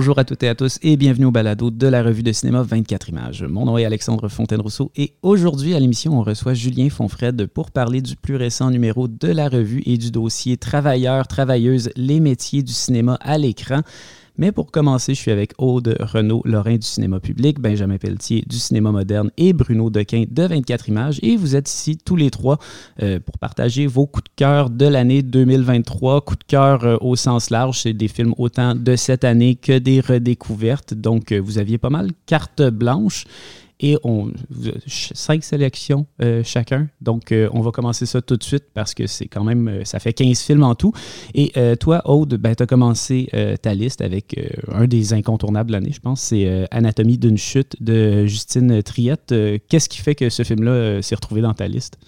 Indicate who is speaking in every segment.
Speaker 1: Bonjour à toutes et à tous et bienvenue au balado de la revue de cinéma 24 images. Mon nom est Alexandre Fontaine-Rousseau et aujourd'hui à l'émission, on reçoit Julien Fonfred pour parler du plus récent numéro de la revue et du dossier Travailleurs, travailleuses, les métiers du cinéma à l'écran. Mais pour commencer, je suis avec Aude Renaud Lorrain du cinéma public, Benjamin Pelletier du cinéma moderne et Bruno Dequin de 24 images. Et vous êtes ici tous les trois euh, pour partager vos coups de cœur de l'année 2023. Coups de cœur euh, au sens large, c'est des films autant de cette année que des redécouvertes. Donc, euh, vous aviez pas mal carte blanche et on cinq sélections euh, chacun. Donc, euh, on va commencer ça tout de suite parce que c'est quand même, euh, ça fait 15 films en tout. Et toi, Aude, ben, tu as commencé ta liste avec un des incontournables de l'année, je pense, c'est Anatomie d'une chute de Justine Triette. Qu'est-ce qui fait que ce film-là s'est retrouvé dans ta liste?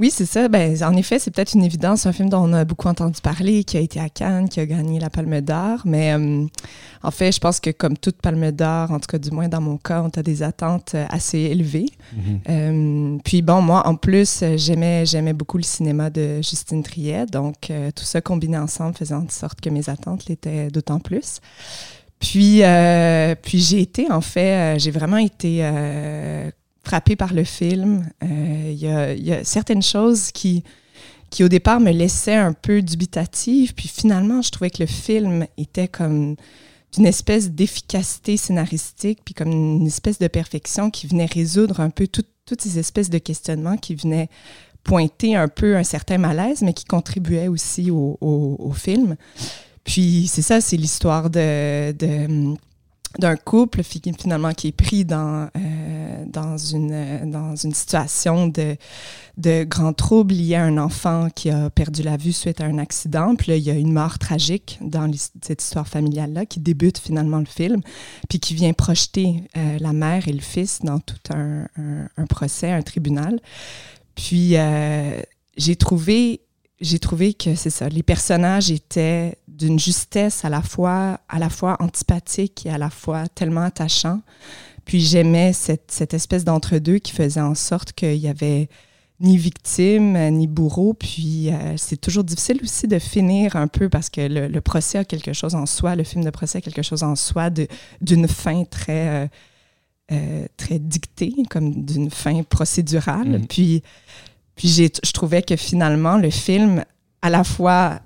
Speaker 2: Oui, c'est ça. Ben, en effet, c'est peut-être une évidence. un film dont on a beaucoup entendu parler, qui a été à Cannes, qui a gagné la Palme d'Or. Mais euh, en fait, je pense que comme toute Palme d'Or, en tout cas du moins dans mon cas, on a des attentes euh, assez élevées. Mm-hmm. Euh, puis bon, moi, en plus, j'aimais, j'aimais beaucoup le cinéma de Justine Triet. Donc, tout ça combiné ensemble faisait en sorte que mes attentes l'étaient d'autant plus. Puis, puis j'ai été, en fait, j'ai vraiment été frappée par le film. Euh, il y, a certaines choses qui, qui, au départ, me laissaient un peu dubitative. Puis finalement, je trouvais que le film était comme d'une espèce d'efficacité scénaristique, puis comme une espèce de perfection qui venait résoudre un peu toutes ces espèces de questionnements qui venaient pointer un peu un certain malaise, mais qui contribuaient aussi au, au film. Puis c'est ça, c'est l'histoire de, de d'un couple finalement qui est pris dans, euh, dans, une, dans une situation de, de grand trouble lié à un enfant qui a perdu la vue suite à un accident. Puis là, il y a une mort tragique dans cette histoire familiale-là qui débute finalement le film, puis qui vient projeter euh, la mère et le fils dans tout un, un, procès, un tribunal. Puis euh, j'ai trouvé j'ai trouvé que c'est ça, les personnages étaient d'une justesse à la fois à la fois antipathique et à la fois tellement attachant. Puis j'aimais cette, cette, espèce d'entre-deux qui faisait en sorte qu'il y avait ni victime ni bourreau. Puis euh, c'est toujours difficile aussi de finir un peu parce que le, procès a quelque chose en soi, le film de procès a quelque chose en soi d'une fin très euh, euh, très dictée, comme d'une fin procédurale. Mm-hmm. Puis puis je trouvais que finalement, le film, à la fois,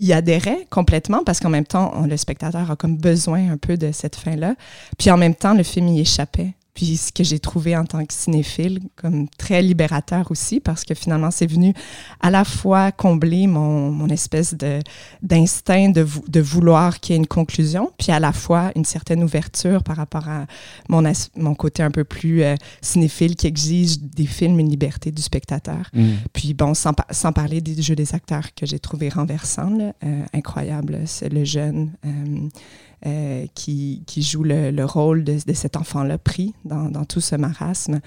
Speaker 2: y adhérait complètement parce qu'en même temps, le spectateur a comme besoin un peu de cette fin-là. Puis en même temps, le film y échappait. Puis ce que j'ai trouvé en tant que cinéphile comme très libérateur aussi, parce que finalement, c'est venu à la fois combler mon, mon espèce de, d'instinct de, de vouloir qu'il y ait une conclusion, puis à la fois une certaine ouverture par rapport à mon, mon côté un peu plus euh, cinéphile qui exige des films une liberté du spectateur. Mm. Puis bon, sans, sans, parler des jeux des acteurs que j'ai trouvé renversants, là, euh, incroyable, c'est le jeune. Euh, euh, qui, qui, joue le, le rôle de, de cet enfant-là pris dans, dans, tout ce marasme.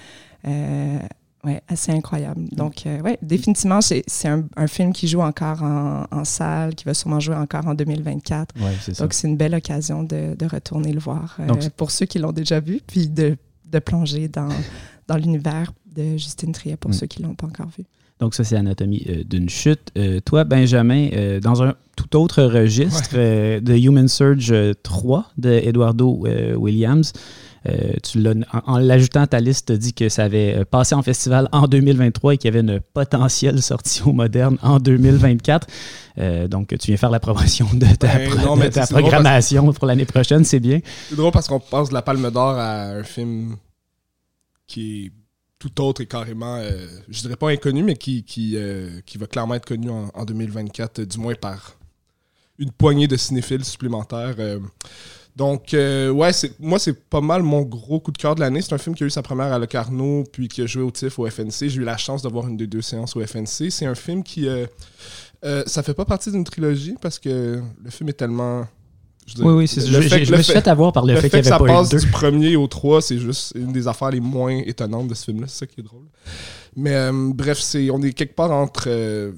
Speaker 2: Euh, ouais, assez incroyable. Donc, euh, ouais, définitivement, c'est un, un, film qui joue encore en, en, salle, qui va sûrement jouer encore en 2024. Ouais, Donc, c'est une belle occasion de, de, retourner le voir euh, pour ceux qui l'ont déjà vu, puis de, de plonger dans, dans l'univers de Justine Triet pour mm. ceux qui ne l'ont pas encore vu.
Speaker 1: Donc, ça, c'est Anatomie euh, d'une chute. Euh, toi, Benjamin, euh, dans un tout autre registre, de Human Surge 3 de Eduardo Williams, tu en, l'ajoutant à ta liste, tu dit que ça avait passé en festival en 2023 et qu'il y avait une potentielle sortie au moderne en 2024. donc, tu viens faire la promotion de ta, ben, ta programmation pour l'année prochaine, c'est bien.
Speaker 3: C'est drôle parce qu'on passe de la Palme d'Or à un film qui est tout autre est carrément, euh, je dirais pas inconnu, mais qui, qui, euh, qui va clairement être connu en, 2024, du moins par une poignée de cinéphiles supplémentaires. Euh. donc, ouais, moi, c'est pas mal mon gros coup de cœur de l'année. C'est un film qui a eu sa première à Locarno, puis qui a joué au TIFF au FNC. J'ai eu la chance de voir une des deux séances au FNC. C'est un film qui. ça fait pas partie d'une trilogie parce que le film est tellement
Speaker 1: oui, oui, c'est je, je, me suis fait avoir par le, fait, qu'il avait
Speaker 3: ça
Speaker 1: passe
Speaker 3: du premier au 3, c'est juste une des affaires les moins étonnantes de ce film-là. C'est ça qui est drôle. Mais euh, bref, c'est on est quelque part entre euh,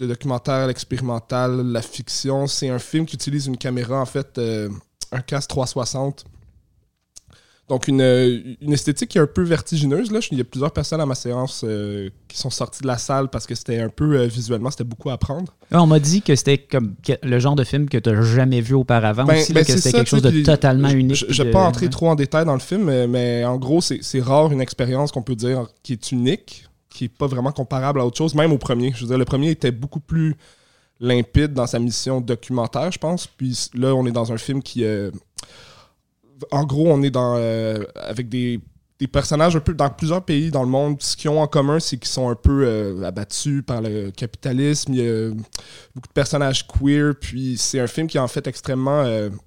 Speaker 3: le documentaire, l'expérimental, la fiction. C'est un film qui utilise une caméra, en fait, euh, un casque 360 Donc, une, une, esthétique qui est un peu vertigineuse. Là. Il y a plusieurs personnes à ma séance qui sont sorties de la salle parce que c'était un peu visuellement, c'était beaucoup à prendre.
Speaker 1: Ah, on m'a dit que c'était comme le genre de film que tu n'as jamais vu auparavant ben, aussi, ben, que c'était quelque chose de totalement unique.
Speaker 3: Je ne vais pas entrer trop en détail dans le film, mais, mais en gros, c'est rare une expérience qu'on peut dire qui est unique, qui n'est pas vraiment comparable à autre chose, même au premier. Je veux dire, le premier était beaucoup plus limpide dans sa mission documentaire, je pense. Puis là, on est dans un film qui. Euh, en gros, on est dans euh, avec des, personnages un peu dans plusieurs pays dans le monde. Ce qu'ils ont en commun, c'est qu'ils sont un peu euh, abattus par le capitalisme. Il y a beaucoup de personnages queer. Puis c'est un film qui est en fait extrêmement,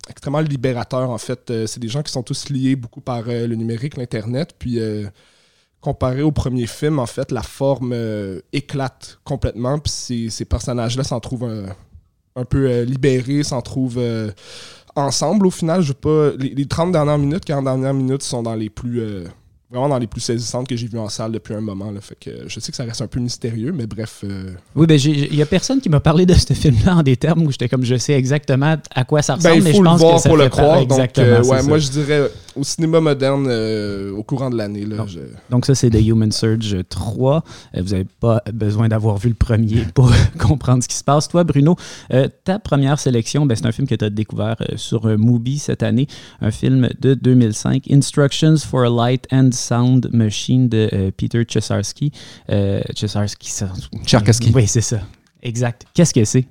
Speaker 3: extrêmement libérateur. En fait, c'est des gens qui sont tous liés beaucoup par le numérique, l'internet. Puis comparé au premier film, en fait, la forme euh, éclate complètement. Puis ces, personnages-là s'en trouvent un, peu euh, libérés, s'en trouvent euh, ensemble au final. Je pas, les, les, 30 dernières minutes, 40 dernières minutes sont dans les plus vraiment dans les plus saisissantes que j'ai vues en salle depuis un moment. Là. Fait que je sais que ça reste un peu mystérieux, mais bref. Euh,
Speaker 1: oui, ben il y a personne qui m'a parlé de ce film-là en des termes où j'étais comme je sais exactement à quoi ça ressemble,
Speaker 3: ben,
Speaker 1: mais je pense
Speaker 3: le voir
Speaker 1: que
Speaker 3: pour le croire. Donc, euh, ouais, moi je dirais au cinéma moderne euh, au courant de l'année.
Speaker 1: Donc, donc, ça, c'est The Human Surge 3. vous n'avez pas besoin d'avoir vu le premier pour comprendre ce qui se passe. Toi, Bruno, ta première sélection, ben, c'est un film que tu as découvert sur Mubi cette année, un film de 2005, Instructions for a Light and Sound Machine de euh, Peter Chesarski. Euh, Chesarski, ça. Oui, c'est ça. Exact. Qu'est-ce que c'est?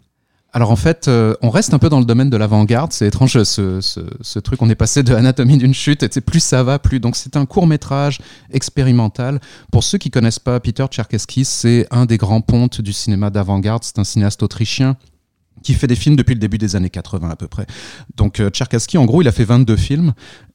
Speaker 4: Alors en fait, euh, on reste un peu dans le domaine de l'avant-garde. C'est étrange ce, truc. On est passé de Anatomie d'une chute. Et plus ça va, plus. Donc c'est un court métrage expérimental. Pour ceux qui connaissent pas Peter Tcherkesky, c'est un des grands pontes du cinéma d'avant-garde. C'est un cinéaste autrichien qui fait des films depuis le début des années 80 à peu près. Donc euh, en gros, il a fait 22 films.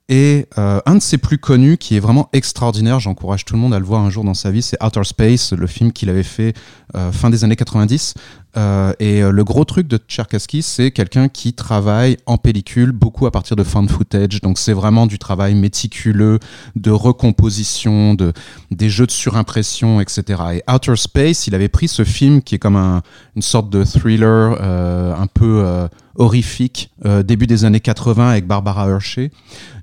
Speaker 4: Et euh, un de ses plus connus, qui est vraiment extraordinaire, j'encourage tout le monde à le voir un jour dans sa vie, c'est Outer Space, le film qu'il avait fait euh, fin des années 90. Euh, et le gros truc de Tcherkassky, c'est quelqu'un qui travaille en pellicule beaucoup à partir de found footage. Donc c'est vraiment du travail méticuleux, de recomposition, de, des jeux de surimpression, etc. Et Outer Space, il avait pris ce film qui est comme un, une sorte de thriller un peu horrifique euh, début des années 80 avec Barbara Hershey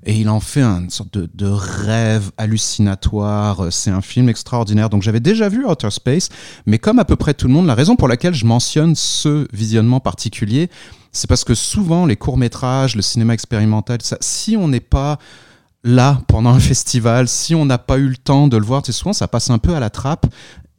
Speaker 4: et il en fait une sorte de, rêve hallucinatoire c'est un film extraordinaire donc j'avais déjà vu Outer Space mais comme à peu près tout le monde la raison pour laquelle je ce visionnement particulier c'est parce que souvent les courts métrages le cinéma expérimental ça, si on n'est pas là pendant un festival, si on n'a pas eu le temps de le voir, souvent ça passe un peu à la trappe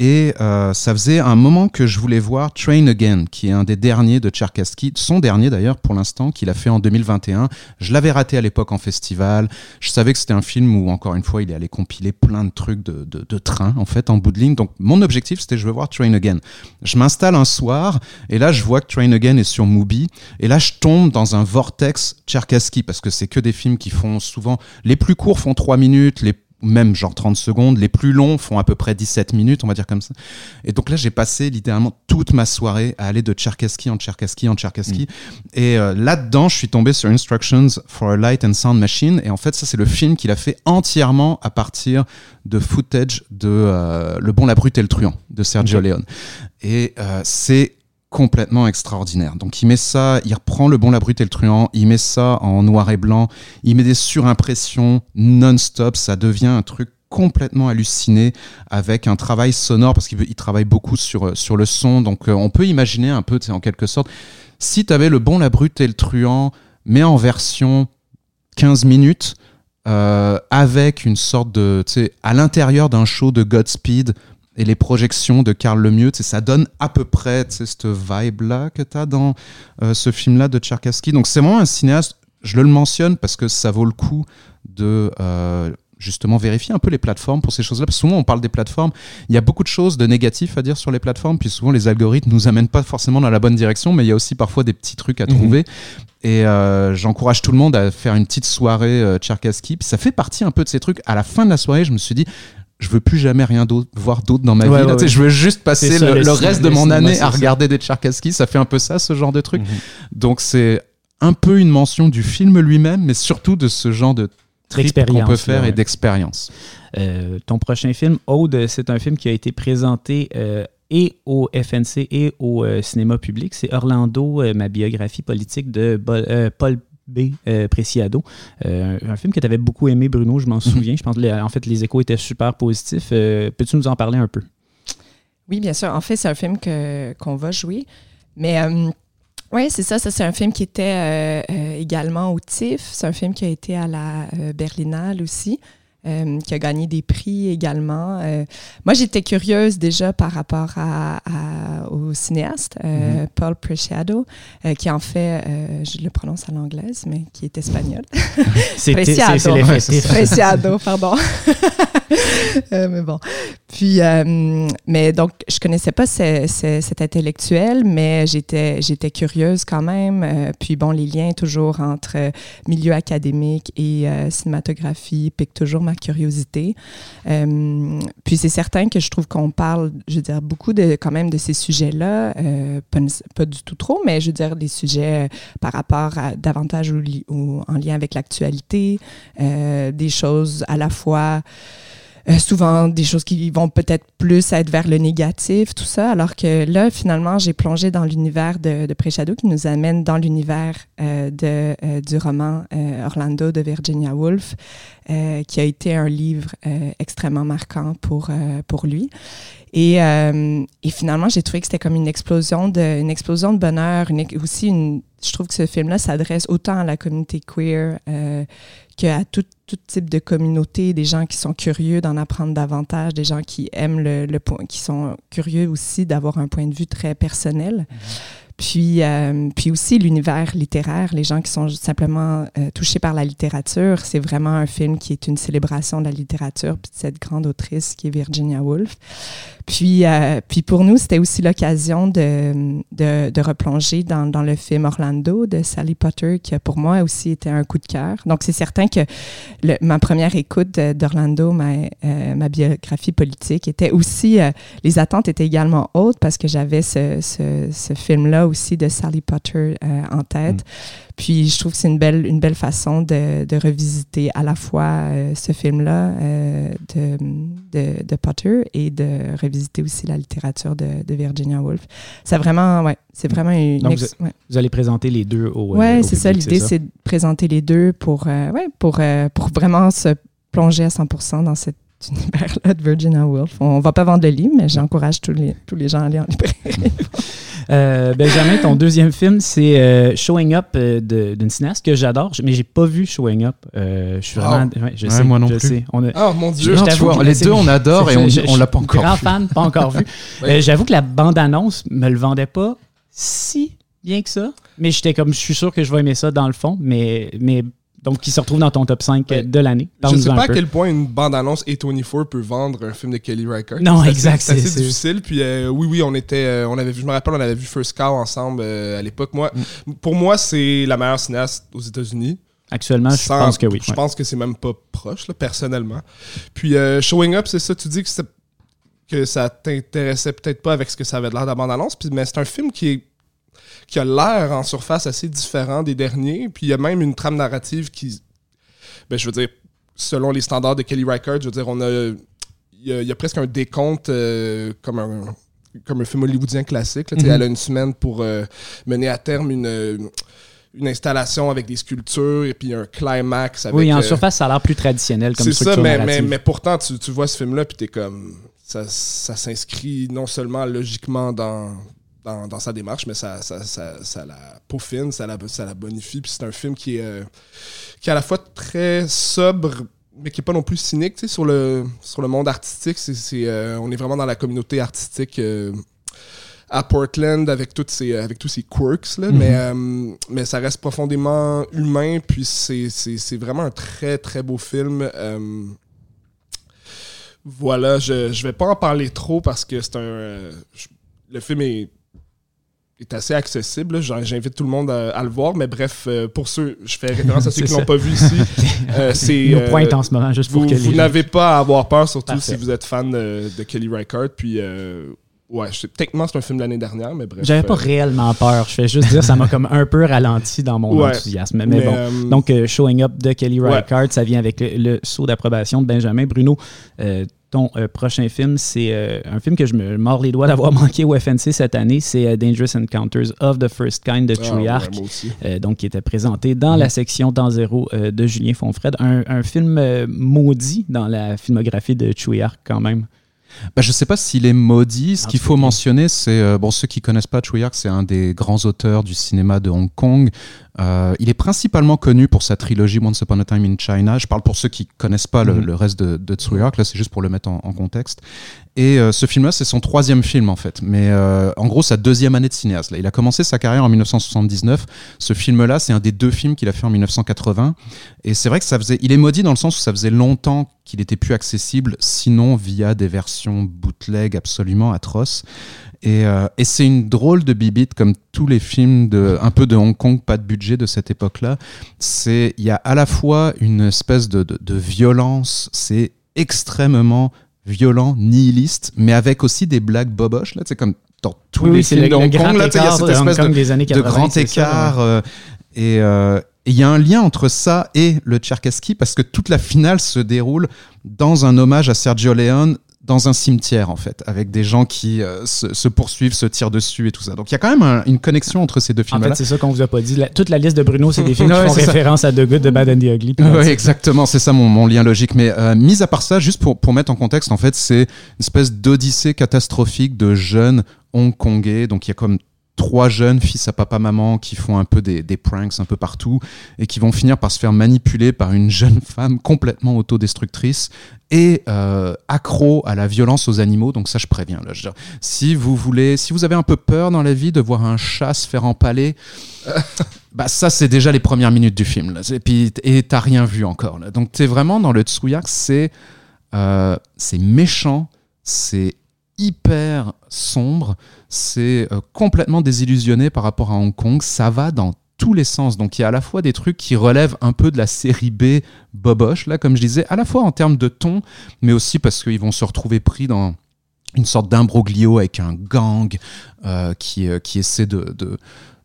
Speaker 4: et euh, ça faisait un moment que je voulais voir Train Again, qui est un des derniers de Tcherkassky, son dernier d'ailleurs pour l'instant, qu'il a fait en 2021. Je l'avais raté à l'époque en festival. Je savais que c'était un film où, encore une fois, il allait compiler plein de trucs de, de, de train, en fait, en bout de ligne. Donc mon objectif, c'était je veux voir Train Again. Je m'installe un soir, et là, je vois que Train Again est sur Mubi, et là, je tombe dans un vortex Tcherkassky, parce que c'est que des films qui font souvent... Les plus courts font 3 minutes, les même genre 30 secondes. Les plus longs font à peu près 17 minutes, on va dire comme ça. Et donc là, j'ai passé littéralement toute ma soirée à aller de Tcherkassky en Tcherkassky en Tcherkassky. Mm. Et euh, là-dedans, je suis tombé sur Instructions for a Light and Sound Machine. Et en fait, ça, c'est le film qu'il a fait entièrement à partir de footage de euh, Le Bon, la Brute et le Truand de Sergio Leone. Et euh, c'est complètement extraordinaire. Donc il met ça, il reprend le bon, la brute et le truand, il met ça en noir et blanc, il met des surimpressions non-stop, ça devient un truc complètement halluciné avec un travail sonore parce qu'il travaille beaucoup sur, sur le son. Donc euh, on peut imaginer un peu, en quelque sorte, si tu avais le bon, la brute et le truand, mais en version 15 minutes, euh, avec une sorte de, tu sais, à l'intérieur d'un show de Godspeed et les projections de Karl Lemieux, ça donne à peu près cette vibe-là que tu as dans euh, ce film-là de Tcherkassky. Donc c'est vraiment un cinéaste, je le mentionne parce que ça vaut le coup de euh, justement vérifier un peu les plateformes pour ces choses-là. Parce que souvent on parle des plateformes, il y a beaucoup de choses de négatifs à dire sur les plateformes, puis souvent les algorithmes nous amènent pas forcément dans la bonne direction, mais il y a aussi parfois des petits trucs à mhm. trouver. Et euh, j'encourage tout le monde à faire une petite soirée euh, Tcherkassky. Puis ça fait partie un peu de ces trucs. À la fin de la soirée, je me suis dit, je veux plus jamais rien d'autre, voir d'autre dans ma vie. Je veux juste passer le, reste de mon année à regarder des Tcharkaski. Ça fait un peu ça, ce genre de truc. Mhm. Donc c'est un peu une mention du film lui-même, mais surtout de ce genre de trip qu'on peut faire et d'expérience.
Speaker 1: Euh, ton prochain film, Aude, c'est un film qui a été présenté euh, et au FNC et au euh, cinéma public. C'est Orlando, ma biographie politique de Paul B. Preciado. un film que tu avais beaucoup aimé, Bruno, je m'en mhm. souviens. Je pense que en fait, les échos étaient super positifs. Peux-tu nous en parler un peu?
Speaker 2: Oui, bien sûr. En fait, c'est un film qu'on va jouer. Mais oui, c'est ça. Ça, c'est un film qui était euh, euh, également au TIFF. C'est un film qui a été à la euh, Berlinale aussi. Qui a gagné des prix également. moi, j'étais curieuse déjà par rapport à, au cinéaste, mm-hmm. Paul Preciado, qui en fait, je le prononce à l'anglaise, mais qui est espagnol.
Speaker 1: C'est Preciado.
Speaker 2: Preciado, pardon. Euh, mais bon. Puis, euh, mais donc, je connaissais pas cet intellectuel, mais j'étais, j'étais curieuse quand même. Euh, puis, bon, les liens toujours entre milieu académique et cinématographie piquent toujours curiosité. puis, c'est certain que je trouve qu'on parle, je veux dire, beaucoup de, quand même de ces sujets-là, pas, pas, du tout trop, mais je veux dire, des sujets par rapport à davantage en lien avec l'actualité, des choses à la fois euh, souvent des choses qui vont peut-être plus être vers le négatif, tout ça, alors que là, finalement, j'ai plongé dans l'univers de, de Prechado qui nous amène dans l'univers euh, de, euh, du roman Orlando de Virginia Woolf, qui a été un livre extrêmement marquant pour, pour lui. Et, et finalement, j'ai trouvé que c'était comme une explosion de, explosion de bonheur, aussi une, je trouve que ce film-là s'adresse autant à la communauté queer qu'à tout, tout, type de communauté, des gens qui sont curieux d'en apprendre davantage, des gens qui aiment le, le qui sont curieux aussi d'avoir un point de vue très personnel. Mm-hmm. Puis, euh, puis aussi l'univers littéraire, les gens qui sont simplement euh, touchés par la littérature, c'est vraiment un film qui est une célébration de la littérature, puis de cette grande autrice qui est Virginia Woolf. Puis, euh, puis pour nous, c'était aussi l'occasion de, de, de, replonger dans, dans, le film Orlando de Sally Potter, qui pour moi aussi été un coup de cœur. Donc c'est certain que le, ma première écoute d'Orlando, ma, ma biographie politique, était aussi, les attentes étaient également hautes parce que j'avais ce, ce, ce film-là aussi de Sally Potter euh, en tête. Mm. Puis je trouve que c'est une belle, une belle façon de, de revisiter à la fois euh, ce film-là euh, de, de, de, Potter et de revisiter aussi la littérature de, de Virginia Woolf. C'est vraiment, ouais, c'est vraiment une.
Speaker 1: Donc vous, allez présenter les deux au.
Speaker 2: Ouais, c'est ça. L'idée, c'est de présenter les deux pour, ouais, pour, pour vraiment se plonger à 100% dans cet univers-là de Virginia Woolf. On va pas vendre le livre, mais j'encourage tous les, tous les gens à aller en librairie.
Speaker 1: Euh, Benjamin, ton deuxième film, c'est euh, Showing Up euh, d'une cinéaste que j'adore, mais j'ai pas vu Showing Up. je suis vraiment.
Speaker 4: je sais, moi non plus.
Speaker 3: Oh mon dieu,
Speaker 4: les deux on adore et on, on l'a pas encore
Speaker 1: grand fan, pas encore vu. J'avoue que la bande-annonce me le vendait pas si bien que ça, mais j'étais comme, je suis sûr que je vais aimer ça dans le fond, mais, mais donc qui se retrouve dans ton top 5 de l'année.
Speaker 3: Je ne sais pas à quel point une bande-annonce A24 peut vendre un film de Kelly Reichardt.
Speaker 1: Non, exact.
Speaker 3: C'est assez difficile. Puis euh, oui, oui, on était, euh, on avait vu, je me rappelle, on avait vu First Cow ensemble euh, à l'époque. Moi, mm. Pour moi, c'est la meilleure cinéaste aux États-Unis.
Speaker 1: Actuellement, je pense que oui.
Speaker 3: Je pense que c'est même pas proche, là, personnellement. Puis Showing Up, c'est ça, tu dis que, que ça t'intéressait peut-être pas avec ce que ça avait l'air de la bande-annonce, mais c'est un film qui est qui a l'air en surface assez différent des derniers. Puis il y a même une trame narrative qui, ben, je veux dire, selon les standards de Kelly Reichardt, je veux dire, on a, il y a, presque un décompte euh, comme un comme un film hollywoodien classique. Mhm. Elle a une semaine pour euh, mener à terme une, une installation avec des sculptures et puis un climax avec...
Speaker 1: Oui, en euh, surface, ça a l'air plus traditionnel comme structure
Speaker 3: ça,
Speaker 1: mais,
Speaker 3: mais, mais, pourtant, tu, tu vois ce film-là puis t'es comme... Ça, ça s'inscrit non seulement logiquement dans, dans, sa démarche, mais ça, ça, ça, la peaufine, ça la, ça la bonifie. Puis c'est un film qui est, euh, qui est à la fois très sobre, mais qui n'est pas non plus cynique sur, le, sur le monde artistique. C'est, euh, on est vraiment dans la communauté artistique euh, à Portland avec, toutes ces, avec tous ces quirks, là, mais, mm-hmm. mais ça reste profondément humain. Puis c'est, c'est vraiment un très, très beau film. voilà, je ne vais pas en parler trop parce que c'est un. le film est est assez accessible. J'invite tout le monde à, le voir. Mais bref, euh, pour ceux, je fais référence à ceux qui ne l'ont pas vu ici.
Speaker 1: Euh, c'est euh, pointe en ce moment, juste
Speaker 3: vous,
Speaker 1: pour que
Speaker 3: Vous n'avez pas à avoir peur, surtout si vous êtes fan de, Kelly Reichardt. Puis Ouais, je sais- techniquement, c'est un film de l'année dernière, mais bref.
Speaker 1: J'avais pas
Speaker 3: euh,
Speaker 1: réellement peur. Je fais juste dire, ça m'a comme un peu ralenti dans mon
Speaker 3: Ouais.
Speaker 1: enthousiasme. Mais,
Speaker 3: mais,
Speaker 1: bon.
Speaker 3: euh,
Speaker 1: Donc, euh, Showing Up de Kelly
Speaker 3: Ouais.
Speaker 1: Reichardt, ça vient avec le, le saut d'approbation de Benjamin. Bruno, ton prochain film, c'est un film que je me mords les doigts d'avoir manqué au FNC cette année. C'est Dangerous Encounters of the First Kind de
Speaker 3: ah, ouais, aussi.
Speaker 1: Euh, donc qui était présenté dans la section Temps Zéro de Julien Fonfred. Un, un film maudit dans la filmographie de Arc quand même.
Speaker 4: Bah, je sais pas s'il est maudit. Ce qu'il faut mentionner, c'est euh, bon ceux qui connaissent pas Ark, c'est un des grands auteurs du cinéma de Hong Kong. Euh, il est principalement connu pour sa trilogie Once Upon a Time in China. Je parle pour ceux qui connaissent pas le,
Speaker 1: Mhm.
Speaker 4: le reste de, de Tsui Hark. Là, c'est juste pour le mettre en, en contexte. Et euh, ce film-là, c'est son troisième film en fait, mais euh, en gros sa deuxième année de cinéaste. Il a commencé sa carrière en 1979. Ce film-là, c'est un des deux films qu'il a fait en 1980. Et c'est vrai que ça faisait, il est maudit dans le sens où ça faisait longtemps qu'il était plus accessible, sinon via des versions bootleg absolument atroces. Et, euh, et c'est une drôle de bibite comme tous les films de un peu de Hong Kong, pas de budget de cette époque-là. Il y a à la fois une espèce de, de violence, c'est extrêmement violent, nihiliste, mais avec aussi des blagues boboches là, c'est comme dans tous les
Speaker 1: c'est
Speaker 4: films de Hong
Speaker 1: grand
Speaker 4: Kong il y a
Speaker 1: écart
Speaker 4: cette espèce de
Speaker 1: Kong des années
Speaker 4: de
Speaker 1: 80.
Speaker 4: grand
Speaker 1: ça,
Speaker 4: écart. euh, et euh, et il y a un lien entre ça et le Tcherkassky parce que toute la finale se déroule dans un hommage à Sergio Leone dans un cimetière en fait, avec des gens qui euh, se, se poursuivent, se tirent dessus et tout ça. Donc il y a quand même un- une connexion entre ces deux
Speaker 1: En
Speaker 4: films-là.
Speaker 1: fait, c'est ça qu'on vous a pas dit. La- toute la liste de Bruno, c'est des films
Speaker 4: Ouais,
Speaker 1: qui font
Speaker 4: ça.
Speaker 1: référence à The Good, The Bad and The Ugly. it.
Speaker 4: exactement, c'est ça mon, mon lien logique. Mais euh, mis à part ça, juste pour, pour mettre en contexte, en fait, c'est une espèce d'odyssée catastrophique de jeunes hongkongais. Donc il y a comme trois jeunes, fils à papa, maman, qui font un peu des, des pranks un peu partout et qui vont finir par se faire manipuler par une jeune femme complètement autodestructrice et euh, accro à la violence aux animaux. Donc ça, je préviens. Là, Je veux dire, si vous voulez, si vous avez un peu peur dans la vie de voir un chat se faire empaler, bah ça c'est déjà les premières minutes du film. Là. Et puis et t'as rien vu encore. Là. Donc t'es vraiment dans le Tsuyak, c'est euh, c'est méchant, c'est hyper sombre, c'est euh, complètement désillusionné par rapport à Hong Kong. Ça va dans tous les sens. Donc il y a à la fois des trucs qui relèvent un peu de la série B boboche, là, comme je disais, à la fois en termes de ton, mais aussi parce qu'ils vont se retrouver pris dans une sorte d'imbroglio avec un gang euh, qui, euh, qui essaie de,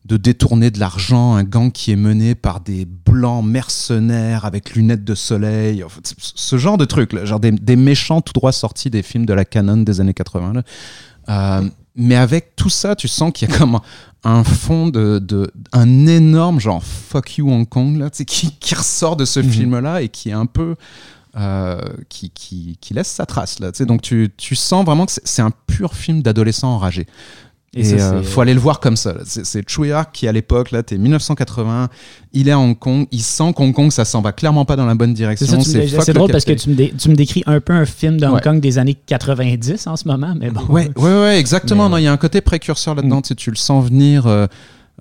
Speaker 4: de, détourner de l'argent, un gang qui est mené par des blancs mercenaires avec lunettes de soleil, ce genre de trucs, là, genre des, méchants tout droit sortis des films de la canon des années 80. là. Euh, mais avec tout ça, tu sens qu'il y a comme un, fond de, de un énorme genre fuck you Hong Kong là, tu sais, qui, qui ressort de ce
Speaker 1: Mhm.
Speaker 4: film-là et qui est un peu euh, qui, qui, qui laisse sa trace là. tu sais. Donc tu, tu sens vraiment que c'est- c'est un pur film d'adolescent enragé.
Speaker 1: Et
Speaker 4: Et,
Speaker 1: ça,
Speaker 4: euh, faut aller le voir comme ça. C'est- Ark qui à l'époque là, t'es 1980, il est à Hong Kong, il sent qu'Hong Kong ça s'en va clairement pas dans la bonne direction.
Speaker 1: c'est
Speaker 4: le
Speaker 1: drôle parce que tu me, dé- tu me décris un peu un film de Hong
Speaker 4: Ouais.
Speaker 1: Kong des années 90 en ce moment, mais bon.
Speaker 4: Ouais, ouais, ouais, exactement.
Speaker 1: Mais-
Speaker 4: Non, il y a un côté précurseur là-dedans.
Speaker 1: Mm.
Speaker 4: Tu le sens venir, euh,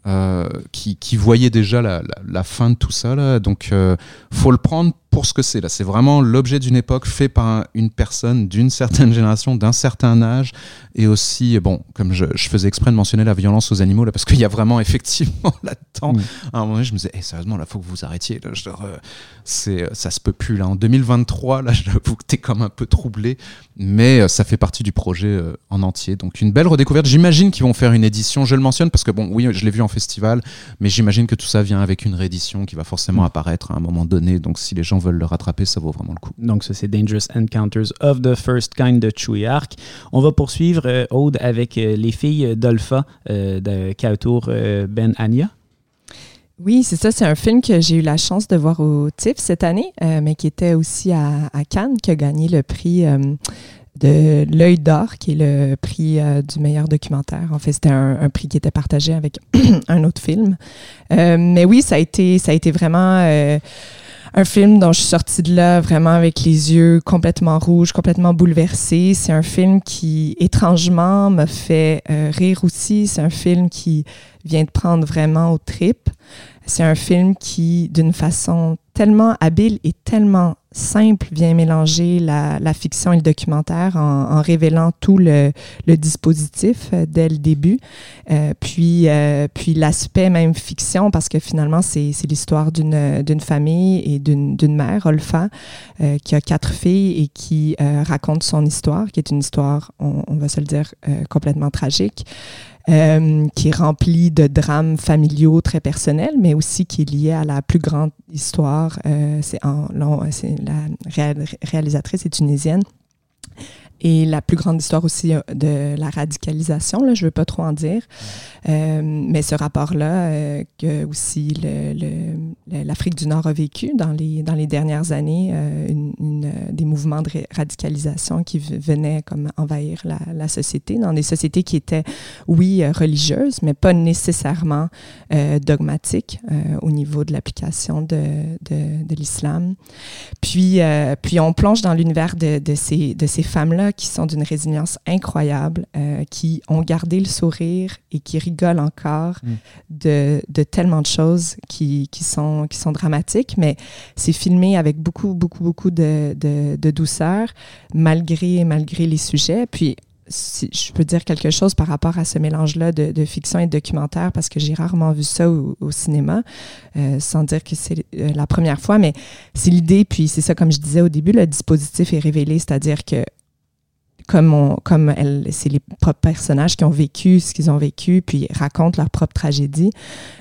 Speaker 4: euh, qui, qui voyait déjà la, la- la fin de tout ça. Là. Donc, euh, faut le prendre pour ce que c'est. Là, c'est vraiment l'objet d'une époque fait par un- une personne d'une certaine génération, d'un certain âge, et aussi, bon, comme je, je faisais exprès de mentionner la violence aux animaux là, parce qu'il y a vraiment effectivement là-dedans. À un moment donné, je me disais, Eh, sérieusement, là, faut que vous arrêtiez. Là, je, euh, c'est, ça se peut plus là. En 2023, là, j'avoue que t'es comme un peu troublé mais euh, ça fait partie du projet euh, en entier. Donc une belle redécouverte. J'imagine qu'ils vont faire une édition. Je le mentionne parce que bon, oui, je l'ai vu en festival, mais j'imagine que tout ça vient avec une réédition qui va forcément apparaître à un moment donné. Donc si les gens veulent le rattraper, ça vaut vraiment le coup.
Speaker 1: Donc, ça, c'est Dangerous Encounters of the First Kind de Chewie Arc. On va poursuivre, euh, Aude, avec euh, Les filles d'Olpha euh, de Kautour euh, Ben Anya.
Speaker 2: Oui, c'est ça. C'est un film que j'ai eu la chance de voir au TIFF cette année, euh, mais qui était aussi à, à Cannes, qui a gagné le prix euh, de l'œil d'or, qui est le prix euh, du meilleur documentaire. En fait, c'était un, un prix qui était partagé avec un autre film. Euh, mais oui, ça a été, ça a été vraiment euh, un film dont je suis sortie de là vraiment avec les yeux complètement rouges, complètement bouleversés. C'est un film qui, étrangement, me fait euh, rire aussi. C'est un film qui vient de prendre vraiment au trip. C'est un film qui, d'une façon tellement habile et tellement simple vient mélanger la, la fiction et le documentaire en, révélant tout le, dispositif euh, dès le début. Euh, puis euh, puis l'aspect même fiction, parce que finalement, c'est l'histoire d'une famille et d'une mère, Olfa, qui a quatre filles et qui raconte son histoire, qui est une histoire, on, on va se le dire, complètement tragique. Euh, qui est remplie de drames familiaux très personnels, mais aussi qui est liée à la plus grande histoire. Euh, c'est la réal- réalisatrice est tunisienne. Et la plus grande histoire aussi euh, de la radicalisation, là, je ne veux pas trop en dire. Euh, mais ce rapport-là, euh, que aussi l'Afrique du Nord a vécu dans les, dans les dernières années, euh, une- une, des mouvements de radicalisation qui venaient comme envahir la, la société, dans des sociétés qui étaient, oui, religieuses, mais pas nécessairement dogmatiques au niveau de l'application de, de, de l'islam. Puis, puis on plonge dans l'univers de, de ces, de ces femmes-là qui sont d'une résilience incroyable, euh, qui ont gardé le sourire et qui rigolent encore
Speaker 1: Mm.
Speaker 2: de, de tellement de choses qui, qui, sont, qui sont dramatiques, mais c'est filmé avec beaucoup, beaucoup, beaucoup de, de, de douceur, malgré, malgré les sujets. Puis si je peux dire quelque chose par rapport à ce mélange-là de, de fiction et de documentaire, parce que j'ai rarement vu ça au, au cinéma, euh, sans dire que c'est euh, la première fois, mais c'est l'idée, puis c'est ça, comme je disais au début, le dispositif est révélé, c'est-à-dire que comme, on, comme elle, c'est les propres personnages qui ont vécu ce qu'ils ont vécu, puis racontent leur propre tragédie,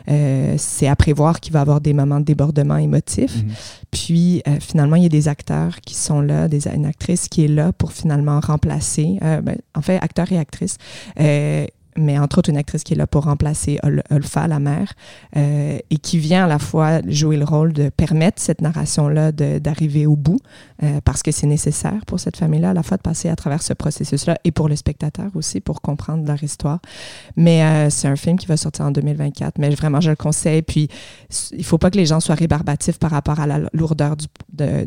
Speaker 2: euh, c'est à prévoir qu'il va y avoir des moments de débordement émotif.
Speaker 1: Mhm.
Speaker 2: Puis euh, finalement, il y a des acteurs qui sont là, des, une actrice qui est là pour finalement remplacer, euh, ben, en fait, acteurs et actrices, euh, mais entre autres une actrice qui est là pour remplacer Ol- Olfa, la mère, euh, et qui vient à la fois jouer le rôle de permettre cette narration-là d'arriver au bout, euh, parce que c'est nécessaire pour cette famille-là, à la fois de passer à travers ce processus-là, et pour le spectateur aussi, pour comprendre leur histoire. Mais euh, c'est un film qui va sortir en 2024, mais vraiment, je le conseille. Puis, il faut pas que les gens soient rébarbatifs par rapport à la lourdeur du,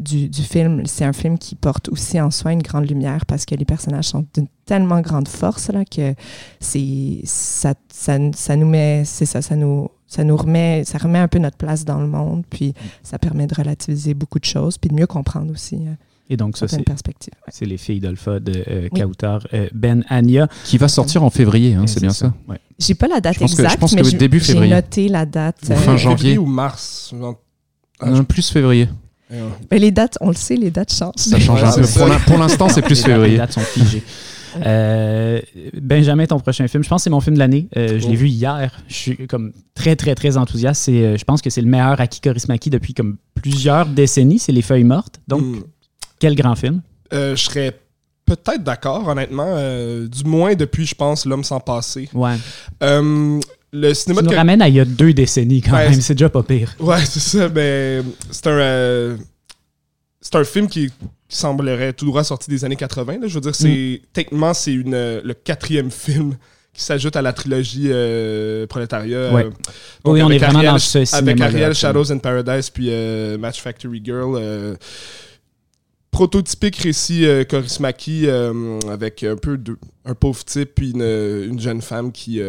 Speaker 2: du, du film. C'est un film qui porte aussi en soi une grande lumière parce que les personnages sont d'une tellement grande force là, que c'est ça, ça, ça nous met, c'est ça, ça nous, ça nous remet, ça remet un peu notre place dans le monde, puis ça permet de relativiser beaucoup de choses, puis de mieux comprendre aussi euh,
Speaker 1: Et donc, ça, c'est
Speaker 2: perspectives. Ouais.
Speaker 1: c'est les filles d'Olpha de euh,
Speaker 2: Oui.
Speaker 1: Kautar euh, Ben Ania.
Speaker 4: Qui va sortir en février, hein, c'est bien ça.
Speaker 1: Ouais.
Speaker 2: J'ai pas la date
Speaker 4: Je que- je
Speaker 2: exacte,
Speaker 4: pense
Speaker 2: mais
Speaker 4: que
Speaker 2: je-
Speaker 4: début
Speaker 2: j'ai
Speaker 4: février.
Speaker 2: noté la date.
Speaker 4: Ou
Speaker 2: euh,
Speaker 4: fin janvier.
Speaker 3: ou mars. genre. Ah,
Speaker 4: plus février.
Speaker 3: euh,
Speaker 2: mais les dates, on le sait, les dates changent.
Speaker 4: Ça change
Speaker 3: Ouais,
Speaker 4: un peu.
Speaker 3: c'est
Speaker 4: Pour
Speaker 3: ça.
Speaker 4: l'in- Pour l'instant, c'est plus
Speaker 1: dates- Les
Speaker 4: février.
Speaker 1: dates sont figées. Euh, Benjamin, ton prochain film, je pense que c'est mon film de l'année. Euh, je l'ai vu hier. Je suis comme très, très, très enthousiaste. C'est, euh, je pense que c'est le meilleur Aki Kaurismäki depuis comme plusieurs décennies. C'est Les Feuilles Mortes. Donc,
Speaker 3: hmm.
Speaker 1: quel grand film?
Speaker 3: Euh, je serais peut-être d'accord, honnêtement. du moins depuis, je pense, L'homme sans passé.
Speaker 1: Ouais.
Speaker 3: Le
Speaker 1: Tu
Speaker 3: cinéma
Speaker 1: nous
Speaker 3: de
Speaker 1: ramènes à il y a deux décennies quand
Speaker 3: Ouais,
Speaker 1: même.
Speaker 3: c'est-
Speaker 1: déjà pas pire.
Speaker 3: Ouais, c'est ça. Mais c'est un, euh, c'est un film qui, qui semblerait tout droit sorti des années 80. là. Je veux dire, c'est techniquement c'est une euh, le quatrième film qui s'ajoute à la trilogie euh, Prolétariat.
Speaker 1: Ouais.
Speaker 3: euh,
Speaker 1: Oui, on est vraiment
Speaker 3: Ariel-
Speaker 1: dans ce
Speaker 3: Avec Ariel. Shadows in Paradise, puis euh, Match Factory Girl. prototypique récit euh, avec un peu de, un pauvre type puis une, une jeune femme qui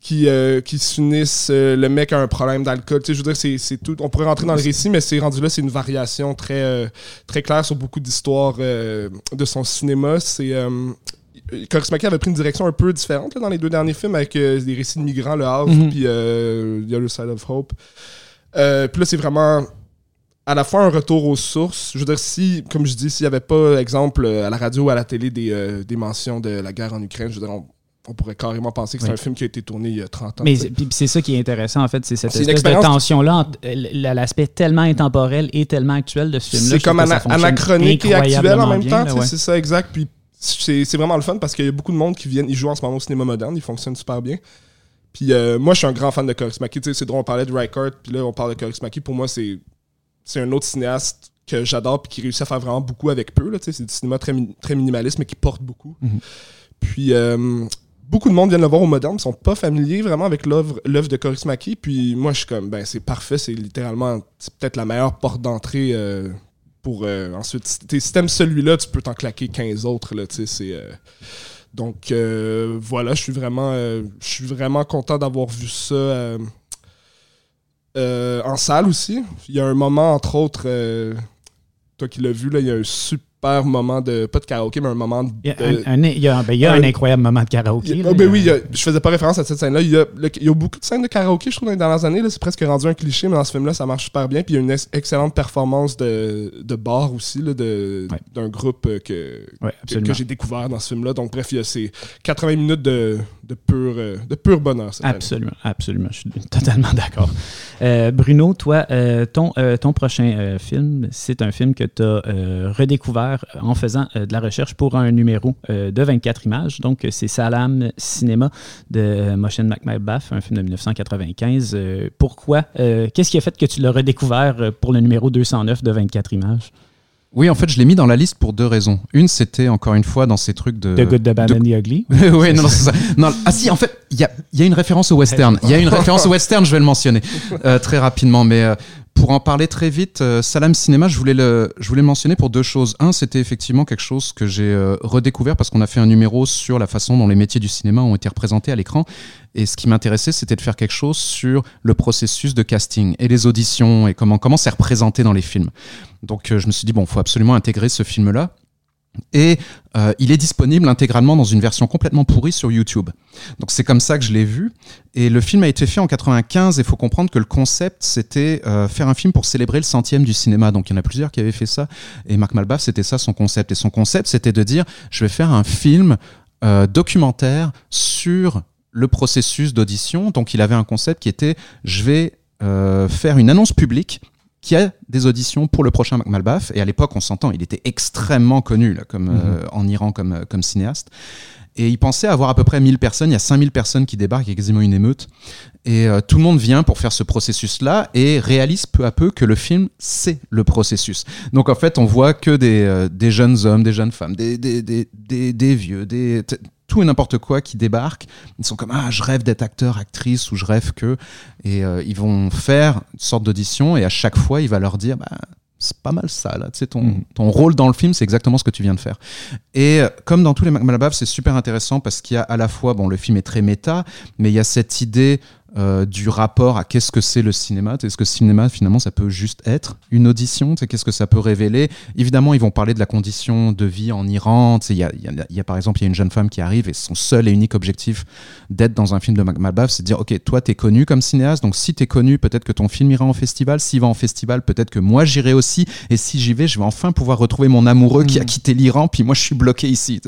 Speaker 3: qui, euh, qui s'unissent. euh, le mec a un problème d'alcool. Tu sais, je veux dire, c'est, c'est tout. On pourrait rentrer dans le récit, mais c'est rendu là, c'est une variation très, euh, très claire sur beaucoup d'histoires de son cinéma. C'est. Kaurismäki avait pris une direction un peu différente là, dans les deux derniers films avec des récits de migrants, Le Havre,
Speaker 1: Mhm.
Speaker 3: puis euh, The Other Side of Hope. Puis là, c'est vraiment à la fois un retour aux sources. Je veux dire, si, comme je dis, s'il n'y avait pas, exemple, à la radio ou à la télé, des, des mentions de la guerre en Ukraine, je veux dire, on, on pourrait carrément penser que c'est
Speaker 1: Oui.
Speaker 3: un film qui a été tourné il y a 30 ans.
Speaker 1: Mais c'est- ça qui est intéressant, en fait, c'est cette espèce de tension-là, l- l'aspect tellement intemporel et tellement actuel de ce film-là.
Speaker 3: C'est comme ana- anachronique et actuel en même
Speaker 1: bien,
Speaker 3: temps.
Speaker 1: ouais.
Speaker 3: C'est ça, exact. Puis c'est vraiment le fun parce qu'il y a beaucoup de monde qui viennent, ils jouent en ce moment au cinéma moderne, ils fonctionnent super bien. Puis euh, moi, je suis un grand fan de Kaurismäki. Tu sais, C'est drôle, on parlait de Reichardt, puis là, on parle de Kaurismäki. Pour moi, c'est un autre cinéaste que j'adore puis qui réussit à faire vraiment beaucoup avec peu. tu sais. C'est du cinéma très, très minimaliste, mais qui porte beaucoup.
Speaker 1: Mhm.
Speaker 3: Puis euh, beaucoup de monde viennent le voir au moderne, sont pas familiers vraiment avec l'œuvre de Kaurismäki. Puis moi, je suis comme, ben c'est parfait, c'est littéralement, peut-être la meilleure porte d'entrée euh, pour euh, ensuite. Si t'aimes celui-là, tu peux t'en claquer 15 autres, là, c'est. euh, donc euh, voilà, je suis vraiment, je suis vraiment content d'avoir vu ça en salle aussi. Il y a un moment, entre autres, toi qui l'as vu, là, il y a un super moment de. Pas de karaoké, mais un moment de.
Speaker 1: Il y a, un, un- il y a- ben, il y a un,
Speaker 3: un-
Speaker 1: incroyable moment de karaoké.
Speaker 3: il
Speaker 1: là.
Speaker 3: ben oui, il y a- je faisais pas référence à cette scène-là. Il y, a, beaucoup de scènes de karaoké, je trouve, dans les dernières années. C'est presque rendu un cliché, mais dans ce film-là, ça marche super bien. Puis il y a une ex- excellente performance de, de bar aussi,
Speaker 1: Ouais.
Speaker 3: d'un groupe euh, que,
Speaker 1: Ouais,
Speaker 3: que,
Speaker 1: absolument.
Speaker 3: que j'ai découvert dans ce film-là. Donc, bref, il y a ces 80 minutes de, de, pur, euh, de bonheur.
Speaker 1: Absolument, absolument. Je suis totalement d'accord. Euh, Bruno, toi, euh, ton, ton prochain film, c'est un film que tu as redécouvert en faisant de la recherche pour un numéro de 24 images. Donc, c'est Salam Cinéma de Moshe McMabath, un film de 1995. Euh, pourquoi? Qu'est-ce qui a fait que tu l'as redécouvert pour le numéro 209 de 24 images?
Speaker 4: Oui, en fait, je l'ai mis dans la liste pour deux raisons. Une, c'était encore une fois dans ces trucs de.
Speaker 1: The Good, the Bad
Speaker 4: de-
Speaker 1: and the Ugly.
Speaker 4: oui, non, non, c'est ça. Non, ah si, en fait, il y a, y a une référence au western. Il y a une référence au western, je vais le mentionner euh, très rapidement. Mais euh, pour en parler très vite, euh, Salam Cinéma, je voulais, le, je voulais le mentionner pour deux choses. Un, c'était effectivement quelque chose que j'ai euh, redécouvert parce qu'on a fait un numéro sur la façon dont les métiers du cinéma ont été représentés à l'écran. Et ce qui m'intéressait, c'était de faire quelque chose sur le processus de casting et les auditions et comment comment c'est représenté dans les films. Donc euh, je me suis dit, bon, il faut absolument intégrer ce film-là. Et euh, il est disponible intégralement dans une version complètement pourrie sur YouTube. Donc c'est comme ça que je l'ai vu. Et le film a été fait en 95 et il faut comprendre que le concept c'était euh, faire un film pour célébrer le centième du cinéma. Donc il y en a plusieurs qui avaient fait ça. Et Marc Malbaf c'était ça son concept. Et son concept c'était de dire je vais faire un film euh, documentaire sur le processus d'audition. Donc il avait un concept qui était je vais faire une annonce publique qui a des auditions pour le prochain Mac Malbaf. Et à l'époque, on s'entend, il était extrêmement connu là, comme, euh, en Iran comme, euh, comme cinéaste. Et il pensait avoir à peu près 1000 personnes. Il y a 5000 personnes qui débarquent, il y a quasiment une émeute. Et euh, tout le monde vient pour faire ce processus-là et réalise peu à peu que le film, c'est le processus. Donc en fait, on voit que des, euh, des jeunes hommes, des jeunes femmes, des, des, des, vieux, des, tout et n'importe quoi qui débarquent. Ils sont comme Ah, je rêve d'être acteur, actrice, ou je rêve que. Et euh, ils vont faire une sorte d'audition et à chaque fois, il va leur dire bah, c'est pas mal ça, là. Tu sais, ton,
Speaker 1: Mhm.
Speaker 4: ton rôle dans le film, c'est exactement ce que tu viens de faire. Et euh, comme dans tous les Mac Malabaf, c'est super intéressant parce qu'il y a à la fois, bon, le film est très méta, mais il y a cette idée euh, du rapport à qu'est-ce que c'est le cinéma. Est-ce que le cinéma, finalement, ça peut juste être une audition? Qu'est-ce que ça peut révéler? Évidemment, ils vont parler de la condition de vie en Iran. Il y a, y y par exemple, il y a une jeune femme qui arrive et son seul et unique objectif d'être dans un film de Malbaf, c'est de dire, OK, toi, tu es connu comme cinéaste, donc si tu es connu, peut-être que ton film ira en festival. S'il va en festival, peut-être que moi, j'irai aussi. Et si j'y vais, je vais enfin pouvoir retrouver mon amoureux qui a quitté l'Iran, puis moi, je suis bloqué ici.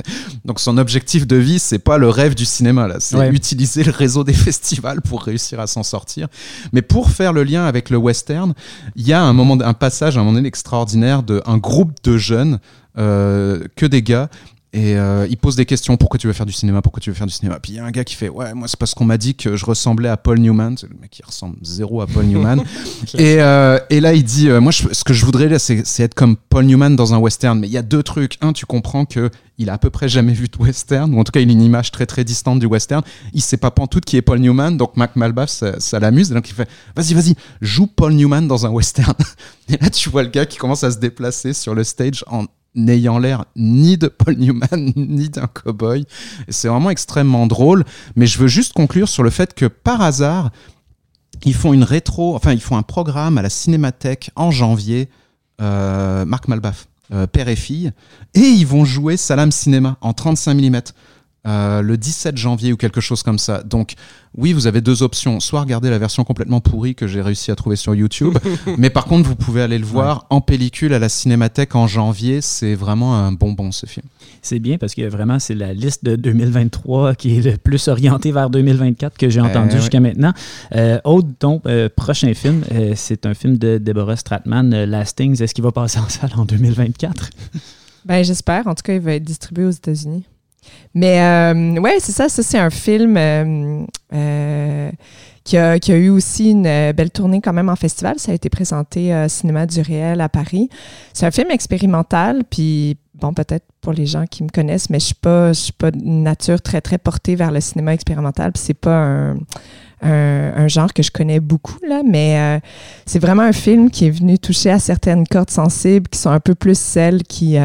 Speaker 4: Donc son objectif de vie, c'est pas le rêve du cinéma, là. C'est
Speaker 1: Ouais.
Speaker 4: utiliser le réseau des festivals pour réussir à s'en sortir. Mais pour faire le lien avec le western, il y a un moment, un passage, un moment extraordinaire de un groupe de jeunes, euh, que des gars. Et euh, ils posent des questions. Pourquoi tu veux faire du cinéma? Pourquoi tu veux faire du cinéma? Puis il y a un gars qui fait Ouais, moi c'est parce qu'on m'a dit que je ressemblais à Paul Newman. C'est le mec qui ressemble zéro à Paul Newman. et, euh, et là il dit euh, Moi je- ce que je voudrais là, c'est c'est être comme Paul Newman dans un western. Mais il y a deux trucs. Un, tu comprends que il a à peu près jamais vu de western, ou en tout cas il a une image très très distante du western. Il sait pas pantoute qui est Paul Newman, donc Mac Malbaf ça, ça l'amuse. Et donc il fait Vas-y, vas-y, joue Paul Newman dans un western. Et là tu vois le gars qui commence à se déplacer sur le stage en n'ayant l'air ni de Paul Newman ni d'un cowboy. C'est vraiment extrêmement drôle. Mais je veux juste conclure sur le fait que par hasard, ils font une rétro, enfin ils font un programme à la Cinémathèque en janvier, euh, Marc Malbaf, euh, père et fille, et ils vont jouer Salam Cinéma en 35 mm. Euh, le 17 janvier ou quelque chose comme ça. Donc oui, vous avez deux options. Soit regarder la version complètement pourrie que j'ai réussi à trouver sur YouTube, mais par contre, vous pouvez aller le voir en pellicule à la Cinémathèque en janvier. C'est vraiment un bonbon ce film.
Speaker 1: C'est bien parce que vraiment, c'est la liste de 2023 qui est le plus orientée vers 2024 que j'ai entendu
Speaker 4: ouais.
Speaker 1: jusqu'à maintenant. Euh, Aude, ton euh, prochain film, euh, c'est un film de Deborah Stratman, euh, Lastings. Est-ce qu'il va passer en salle en 2024?
Speaker 2: Ben, j'espère. En tout cas, il va être distribué aux États-Unis. Mais euh, ouais, c'est ça. Ça, c'est un film euh, euh, qui, a, qui a eu aussi une euh, belle tournée quand même en festival. Ça a été présenté au Cinéma du Réel à Paris. C'est un film expérimental, puis bon, peut-être pour les gens qui me connaissent, mais je suis pas, je suis pas d'une nature très, très portée vers le cinéma expérimental, puis c'est pas un, un, genre que je connais beaucoup, là, mais c'est vraiment un film qui est venu toucher à certaines cordes sensibles qui sont un peu plus celles qui...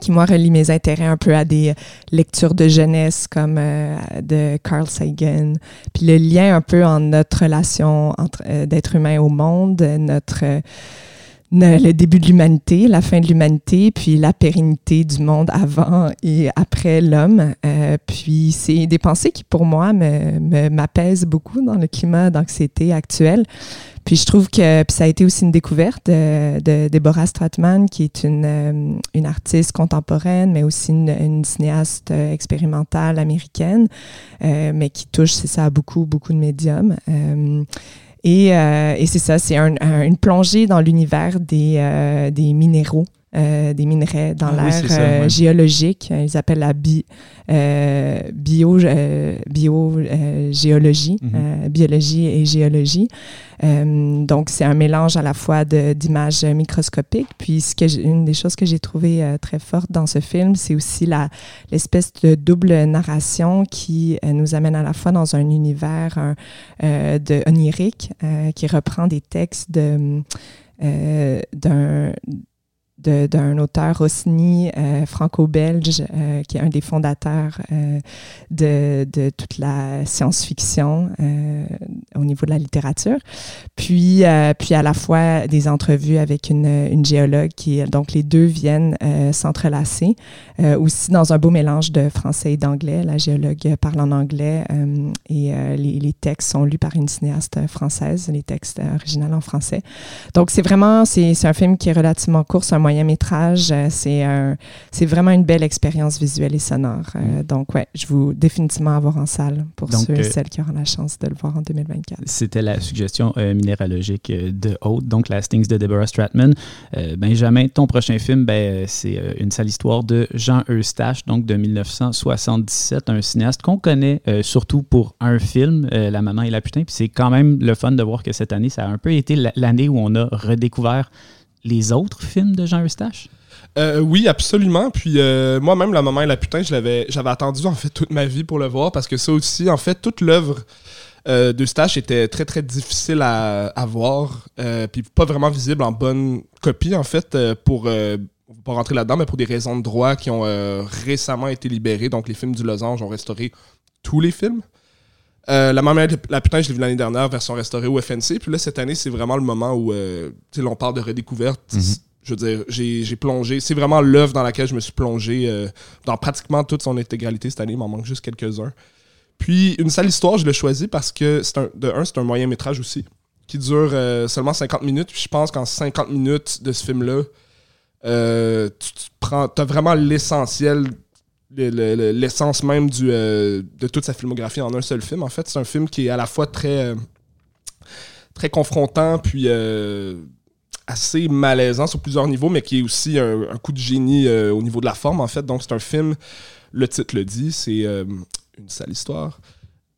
Speaker 2: qui, moi, relie mes intérêts un peu à des lectures de jeunesse comme euh, de Carl Sagan. Puis le lien un peu en notre relation entre euh, d'être humain au monde, euh, notre, euh, le début de l'humanité, la fin de l'humanité, puis la pérennité du monde avant et après l'homme. Euh, puis c'est des pensées qui, pour moi, m'apaisent me, beaucoup dans le climat d'anxiété actuel. Puis je trouve que ça a été aussi une découverte de, Deborah Stratman, qui est une, euh, une artiste contemporaine, mais aussi une, cinéaste euh, expérimentale américaine, mais qui touche, c'est ça, beaucoup, beaucoup de médiums. Euh, et c'est ça, c'est une plongée dans l'univers des, euh, minéraux. Euh, des minerais dans ah l'ère géologique. Ils appellent la bi, bio, bio géologie, mhm. biologie et géologie. Euh, donc, c'est un mélange à la fois d'images microscopiques. Puis, ce que une des choses que j'ai trouvé euh, très forte dans ce film, c'est aussi l'espèce de double narration qui euh, nous amène à la fois dans un univers de onirique qui reprend des textes de d'un d'un auteur Rossini euh, franco-belge, euh, qui est un des fondateurs euh, de, de, toute la science-fiction au niveau de la littérature. Puis, puis à la fois des entrevues avec une, une géologue qui, donc les deux viennent s'entrelacer, aussi dans un beau mélange de français et d'anglais. La géologue parle en anglais et les, textes sont lus par une cinéaste française, les textes originaux en français. Donc c'est vraiment, c'est un film qui est relativement court, c'est un moyen métrage. Euh, c'est c'est vraiment une belle expérience visuelle et sonore. Euh, mm. donc, ouais, je vous définitivement avoir en salle pour ceux et euh, celles qui auront la chance de le voir en 2024.
Speaker 1: C'était la suggestion minéralogique de Haute, donc la Stings de Deborah Stratman. Benjamin, ton prochain film, ben, c'est une sale histoire de Jean Eustache, donc de 1977, un cinéaste qu'on connaît surtout pour un film, La maman et la putain. Puis c'est quand même le fun de voir que cette année, ça a un peu été l'année où on a redécouvert les autres films de Jean Eustache?
Speaker 3: Euh, oui, absolument. Puis euh, moi-même, La Maman et la Putain, j'avais attendu en fait toute ma vie pour le voir parce que ça aussi, en fait, toute l'œuvre euh, d'Eustache était très très difficile à, voir, puis pas vraiment visible en bonne copie en fait pour pas rentrer là-dedans, mais pour des raisons de droit qui ont récemment été libérées. Donc les films du Losange ont restauré tous les films. Euh, la maman la putain, je l'ai vu l'année dernière, version restaurée au FNC. Puis là, cette année, c'est vraiment le moment où euh, on parle de redécouverte. Mhm. Je veux dire, j'ai plongé. C'est vraiment l'œuvre dans laquelle je me suis plongé euh, dans pratiquement toute son intégralité cette année. Il m'en manque juste quelques-uns. Puis, une sale histoire, je l'ai choisi parce que, un, de un, c'est un moyen métrage aussi, qui dure seulement 50 minutes. Puis je pense qu'en 50 minutes de ce film-là, tu, tu as vraiment l'essentiel l'essence même euh, de toute sa filmographie en un seul film. En fait, c'est un film qui est à la fois très, euh, très confrontant, puis euh, assez malaisant sur plusieurs niveaux, mais qui est aussi un, coup de génie au niveau de la forme, en fait. Donc, c'est un film, le titre le dit, c'est une sale histoire.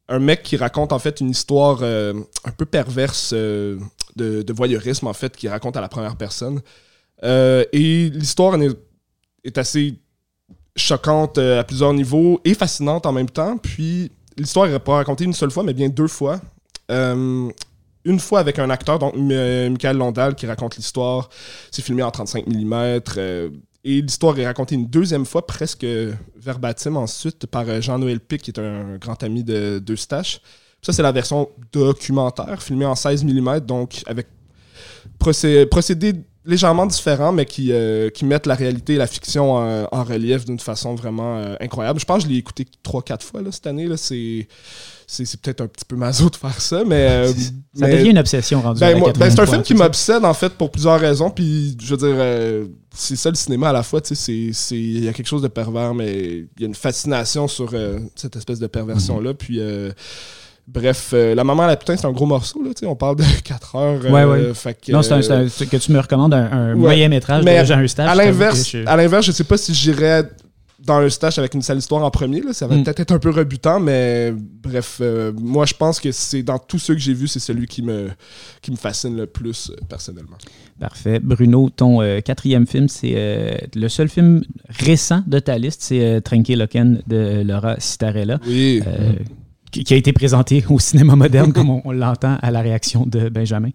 Speaker 3: Un mec qui raconte, en fait, une histoire un peu perverse de, de, voyeurisme, en fait, qui raconte à la première personne. et l'histoire est assez choquante euh, à plusieurs niveaux et fascinante en même temps. Puis l'histoire n'est pas racontée une seule fois, mais bien deux fois. Euh, une fois avec un acteur, donc Michael Londal, qui raconte l'histoire. C'est filmé en 35 mm. Euh, et l'histoire est racontée une deuxième fois, presque verbatim ensuite, par Jean-Noël Pic, qui est un grand ami de Eustache. Ça, c'est la version documentaire, filmée en 16 mm, donc avec procédé légèrement différents, mais qui, euh, qui mettent la réalité et la fiction en, relief d'une façon vraiment euh, incroyable. Je pense que je l'ai écouté 3-4 fois là, cette année. Là. C'est, c'est, peut-être un petit peu maso de faire ça, mais. Euh,
Speaker 1: ça devient une obsession rendue.
Speaker 3: Ben, ben, c'est un film qui m'obsède en fait pour plusieurs raisons. Puis je veux dire, c'est ça le cinéma à la fois. Il y a quelque chose de pervers, mais il y a une fascination sur cette espèce de perversion-là. Puis Bref, euh, La Maman à la putain, c'est un gros morceau. Là, on parle de 4 heures.
Speaker 1: Ouais, ouais. Euh, non, c'est que tu me recommandes un, moyen métrage de Jean Eustache.
Speaker 3: À l'inverse, je... à l'inverse, je sais pas si j'irais dans un stage avec une sale histoire en premier. Là. Ça va hmm. peut-être être un peu rebutant, mais bref, euh, moi je pense que c'est dans tous ceux que j'ai vus, c'est celui qui me, qui me fascine le plus personnellement.
Speaker 1: Parfait. Bruno, ton quatrième film, c'est le seul film récent de ta liste, c'est Loken de Laura Citarella.
Speaker 3: Oui
Speaker 1: qui, a été présenté au cinéma moderne, comme on, l'entend à la réaction de Benjamin.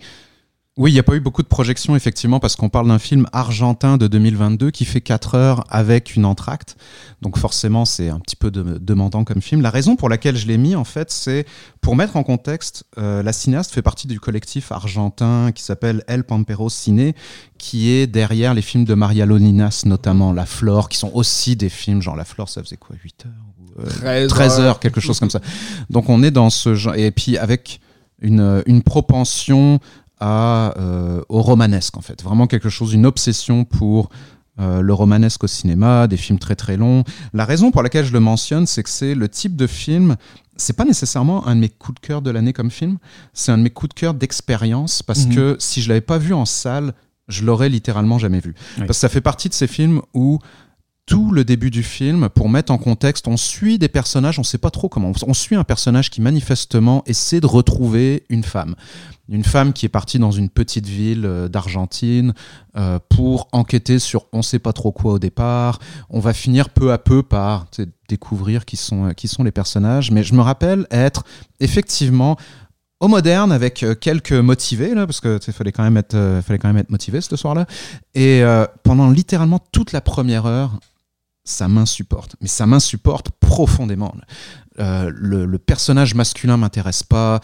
Speaker 4: Oui, il n'y a pas eu beaucoup de projections, effectivement, parce qu'on parle d'un film argentin de 2022 qui fait 4 heures avec une entracte. Donc forcément, c'est un petit peu de- demandant comme film. La raison pour laquelle je l'ai mis, en fait, c'est pour mettre en contexte, euh, la cinéaste fait partie du collectif argentin qui s'appelle El Pampero Ciné, qui est derrière les films de Maria Loninas, notamment La Flore, qui sont aussi des films, genre La Flore, ça faisait quoi, 8 heures
Speaker 3: 13
Speaker 4: 13 heures, quelque chose comme ça. Donc on est dans ce genre. Et puis avec une, une propension à, euh, au romanesque, en fait. Vraiment quelque chose, une obsession pour euh, le romanesque au cinéma, des films très très longs. La raison pour laquelle je le mentionne, c'est que c'est le type de film. C'est pas nécessairement un de mes coups de cœur de l'année comme film, c'est un de mes coups de cœur d'expérience parce
Speaker 1: Mhm.
Speaker 4: que si je l'avais pas vu en salle, je l'aurais littéralement jamais vu.
Speaker 1: Oui.
Speaker 4: Parce que ça fait partie de ces films où tout le début du film, pour mettre en contexte, on suit des personnages, on sait pas trop comment. On suit un personnage qui manifestement essaie de retrouver une femme. Une femme qui est partie dans une petite ville euh, d'Argentine euh, pour enquêter sur on sait pas trop quoi au départ. On va finir peu à peu par découvrir qui sont, euh, qui sont les personnages. Mais je me rappelle être effectivement au moderne avec quelques motivés là parce que sais, fallait quand même être fallait quand même être motivé ce soir-là et euh, pendant littéralement toute la première heure ça m'insupporte mais ça m'insupporte profondément. Euh, le, le personnage masculin m'intéresse pas.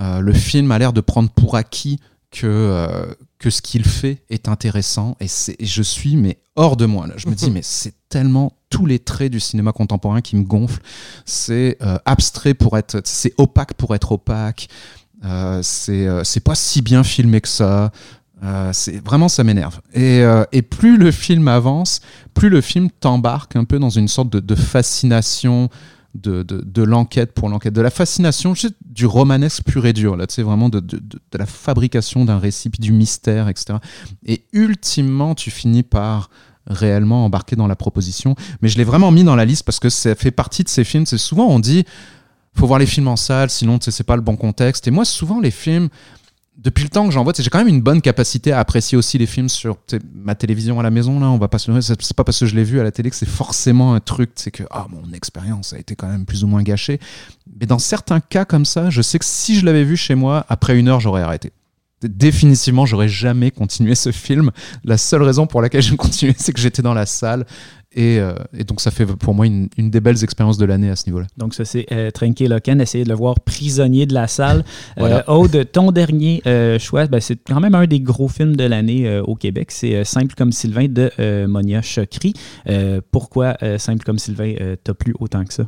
Speaker 4: Euh, le film a l'air de prendre pour acquis que euh, que ce qu'il fait est intéressant. Et, et je suis mais hors de moi là. je me dis mais c'est tellement tous les traits du cinéma contemporain qui me gonflent. C'est abstrait pour être c'est opaque pour être opaque. C'est c'est pas si bien filmé que ça. Euh, c'est vraiment ça m'énerve. Et, euh, et plus le film avance, plus le film t'embarque un peu dans une sorte de, fascination de, l'enquête pour l'enquête, de la fascination du romanesque pur et dur, là, tu vraiment de, la fabrication d'un récit, du mystère, etc. Et ultimement, tu finis par réellement embarquer dans la proposition. Mais je l'ai vraiment mis dans la liste parce que ça fait partie de ces films. C'est souvent on dit faut voir les films en salle, sinon c'est pas le bon contexte. Et moi, souvent les films, depuis le temps que j'en vois, j'ai quand même une bonne capacité à apprécier aussi les films sur ma télévision à la maison. Là, on va pas se c'est pas parce que je l'ai vu à la télé que c'est forcément un truc, c'est que ah mon expérience a été quand même plus ou moins gâchée. Mais dans certains cas comme ça, je sais que si je l'avais vu chez moi, après une heure, j'aurais arrêté. Définitivement, j'aurais jamais continué ce film. La seule raison pour laquelle j'ai continué, c'est que j'étais dans la salle. Et, euh, et donc, ça fait pour moi une, une des belles expériences de l'année à ce niveau-là.
Speaker 1: Donc, ça, c'est euh, Trinquer Locan, essayer de le voir prisonnier de la salle.
Speaker 4: Voilà.
Speaker 1: Euh, Aude, ton dernier euh, choix, ben, c'est quand même un des gros films de l'année euh, au Québec. C'est euh, Simple comme Sylvain de euh, Monia Chokri. Euh, pourquoi euh, Simple comme Sylvain euh, t'a plu autant que ça?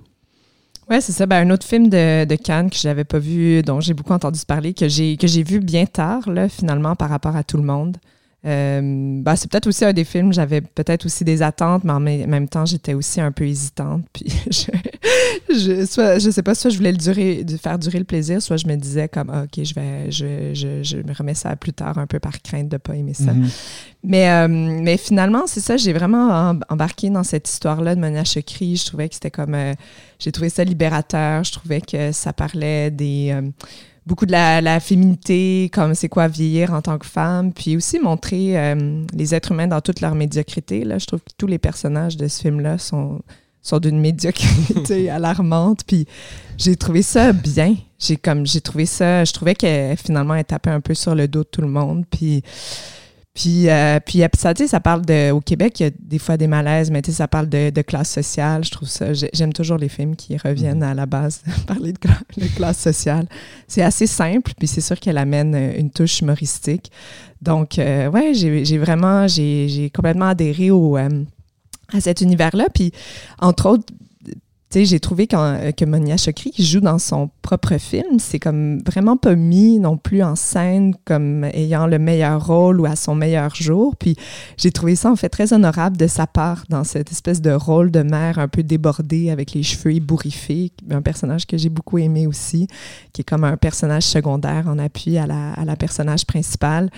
Speaker 2: Ouais, c'est ça. Ben, un autre film de, de Cannes que je n'avais pas vu, dont j'ai beaucoup entendu parler, que j'ai que j'ai vu bien tard, là, finalement, par rapport à tout le monde. Euh, ben, c'est peut-être aussi un des films, j'avais peut-être aussi des attentes, mais en même temps, j'étais aussi un peu hésitante. Puis je, je, soit, je sais pas, soit je voulais le durer, faire durer le plaisir, soit je me disais comme, Ah, OK, je vais, je, je, je me remets ça plus tard, un peu par crainte de ne pas aimer ça.
Speaker 1: Mhm.
Speaker 2: Mais, euh, mais finalement, c'est ça, j'ai vraiment em- embarqué dans cette histoire-là de Monia Chokri. Je trouvais que c'était comme. euh, j'ai trouvé ça libérateur. Je trouvais que ça parlait des. Beaucoup de la, la féminité, comme c'est quoi vieillir en tant que femme, puis aussi montrer euh, les êtres humains dans toute leur médiocrité. Là. Je trouve que tous les personnages de ce film-là sont, sont d'une médiocrité alarmante. Puis j'ai trouvé ça bien. J'ai comme j'ai trouvé ça. Je trouvais que finalement elle tapait un peu sur le dos de tout le monde. Puis puis, euh, puis euh, ça, tu sais, ça parle de. Au Québec, il y a des fois des malaises, mais tu sais, ça parle de, de classe sociale. Je trouve ça. j'ai- J'aime toujours les films qui reviennent à la base, parler de, cla- de classe sociale. C'est assez simple, puis c'est sûr qu'elle amène euh, une touche humoristique. Donc, euh, ouais, j'ai vraiment. J'ai j'ai complètement adhéré au, euh, à cet univers-là. Puis, entre autres, j'ai trouvé qu'en- que Monia Chokri, joue dans son propre film, c'est comme vraiment pas mis non plus en scène comme ayant le meilleur rôle ou à son meilleur jour. Puis j'ai trouvé ça en fait très honorable de sa part dans cette espèce de rôle de mère un peu débordée avec les cheveux ébouriffés, un personnage que j'ai beaucoup aimé aussi, qui est comme un personnage secondaire en appui à la, à la personnage principale.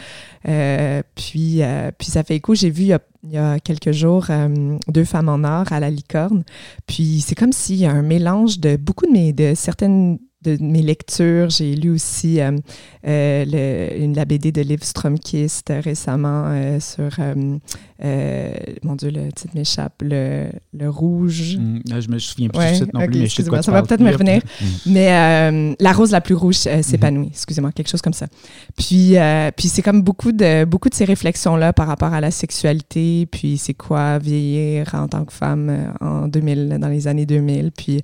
Speaker 2: Euh, puis, euh, puis ça fait écho, j'ai vu il y a quelques jours euh, Deux femmes en or à la licorne. Puis c'est comme s'il y a un mélange de beaucoup de mes de certaines de mes lectures. J'ai lu aussi euh, euh, le, une, la BD de Liv Stromkist récemment sur, mon Dieu, le titre m'échappe, le, le, rouge.
Speaker 1: Mm, je me souviens plus ouais, du titre non plus, mais je sais quoi
Speaker 2: Ça va peut-être me revenir. Mm. Mais La rose la plus rouge s'épanouit, excusez-moi, quelque chose comme ça. Puis, puis c'est comme beaucoup de, beaucoup de ces réflexions-là par rapport à la sexualité, puis c'est quoi vieillir en tant que femme en 2000, dans les années 2000, puis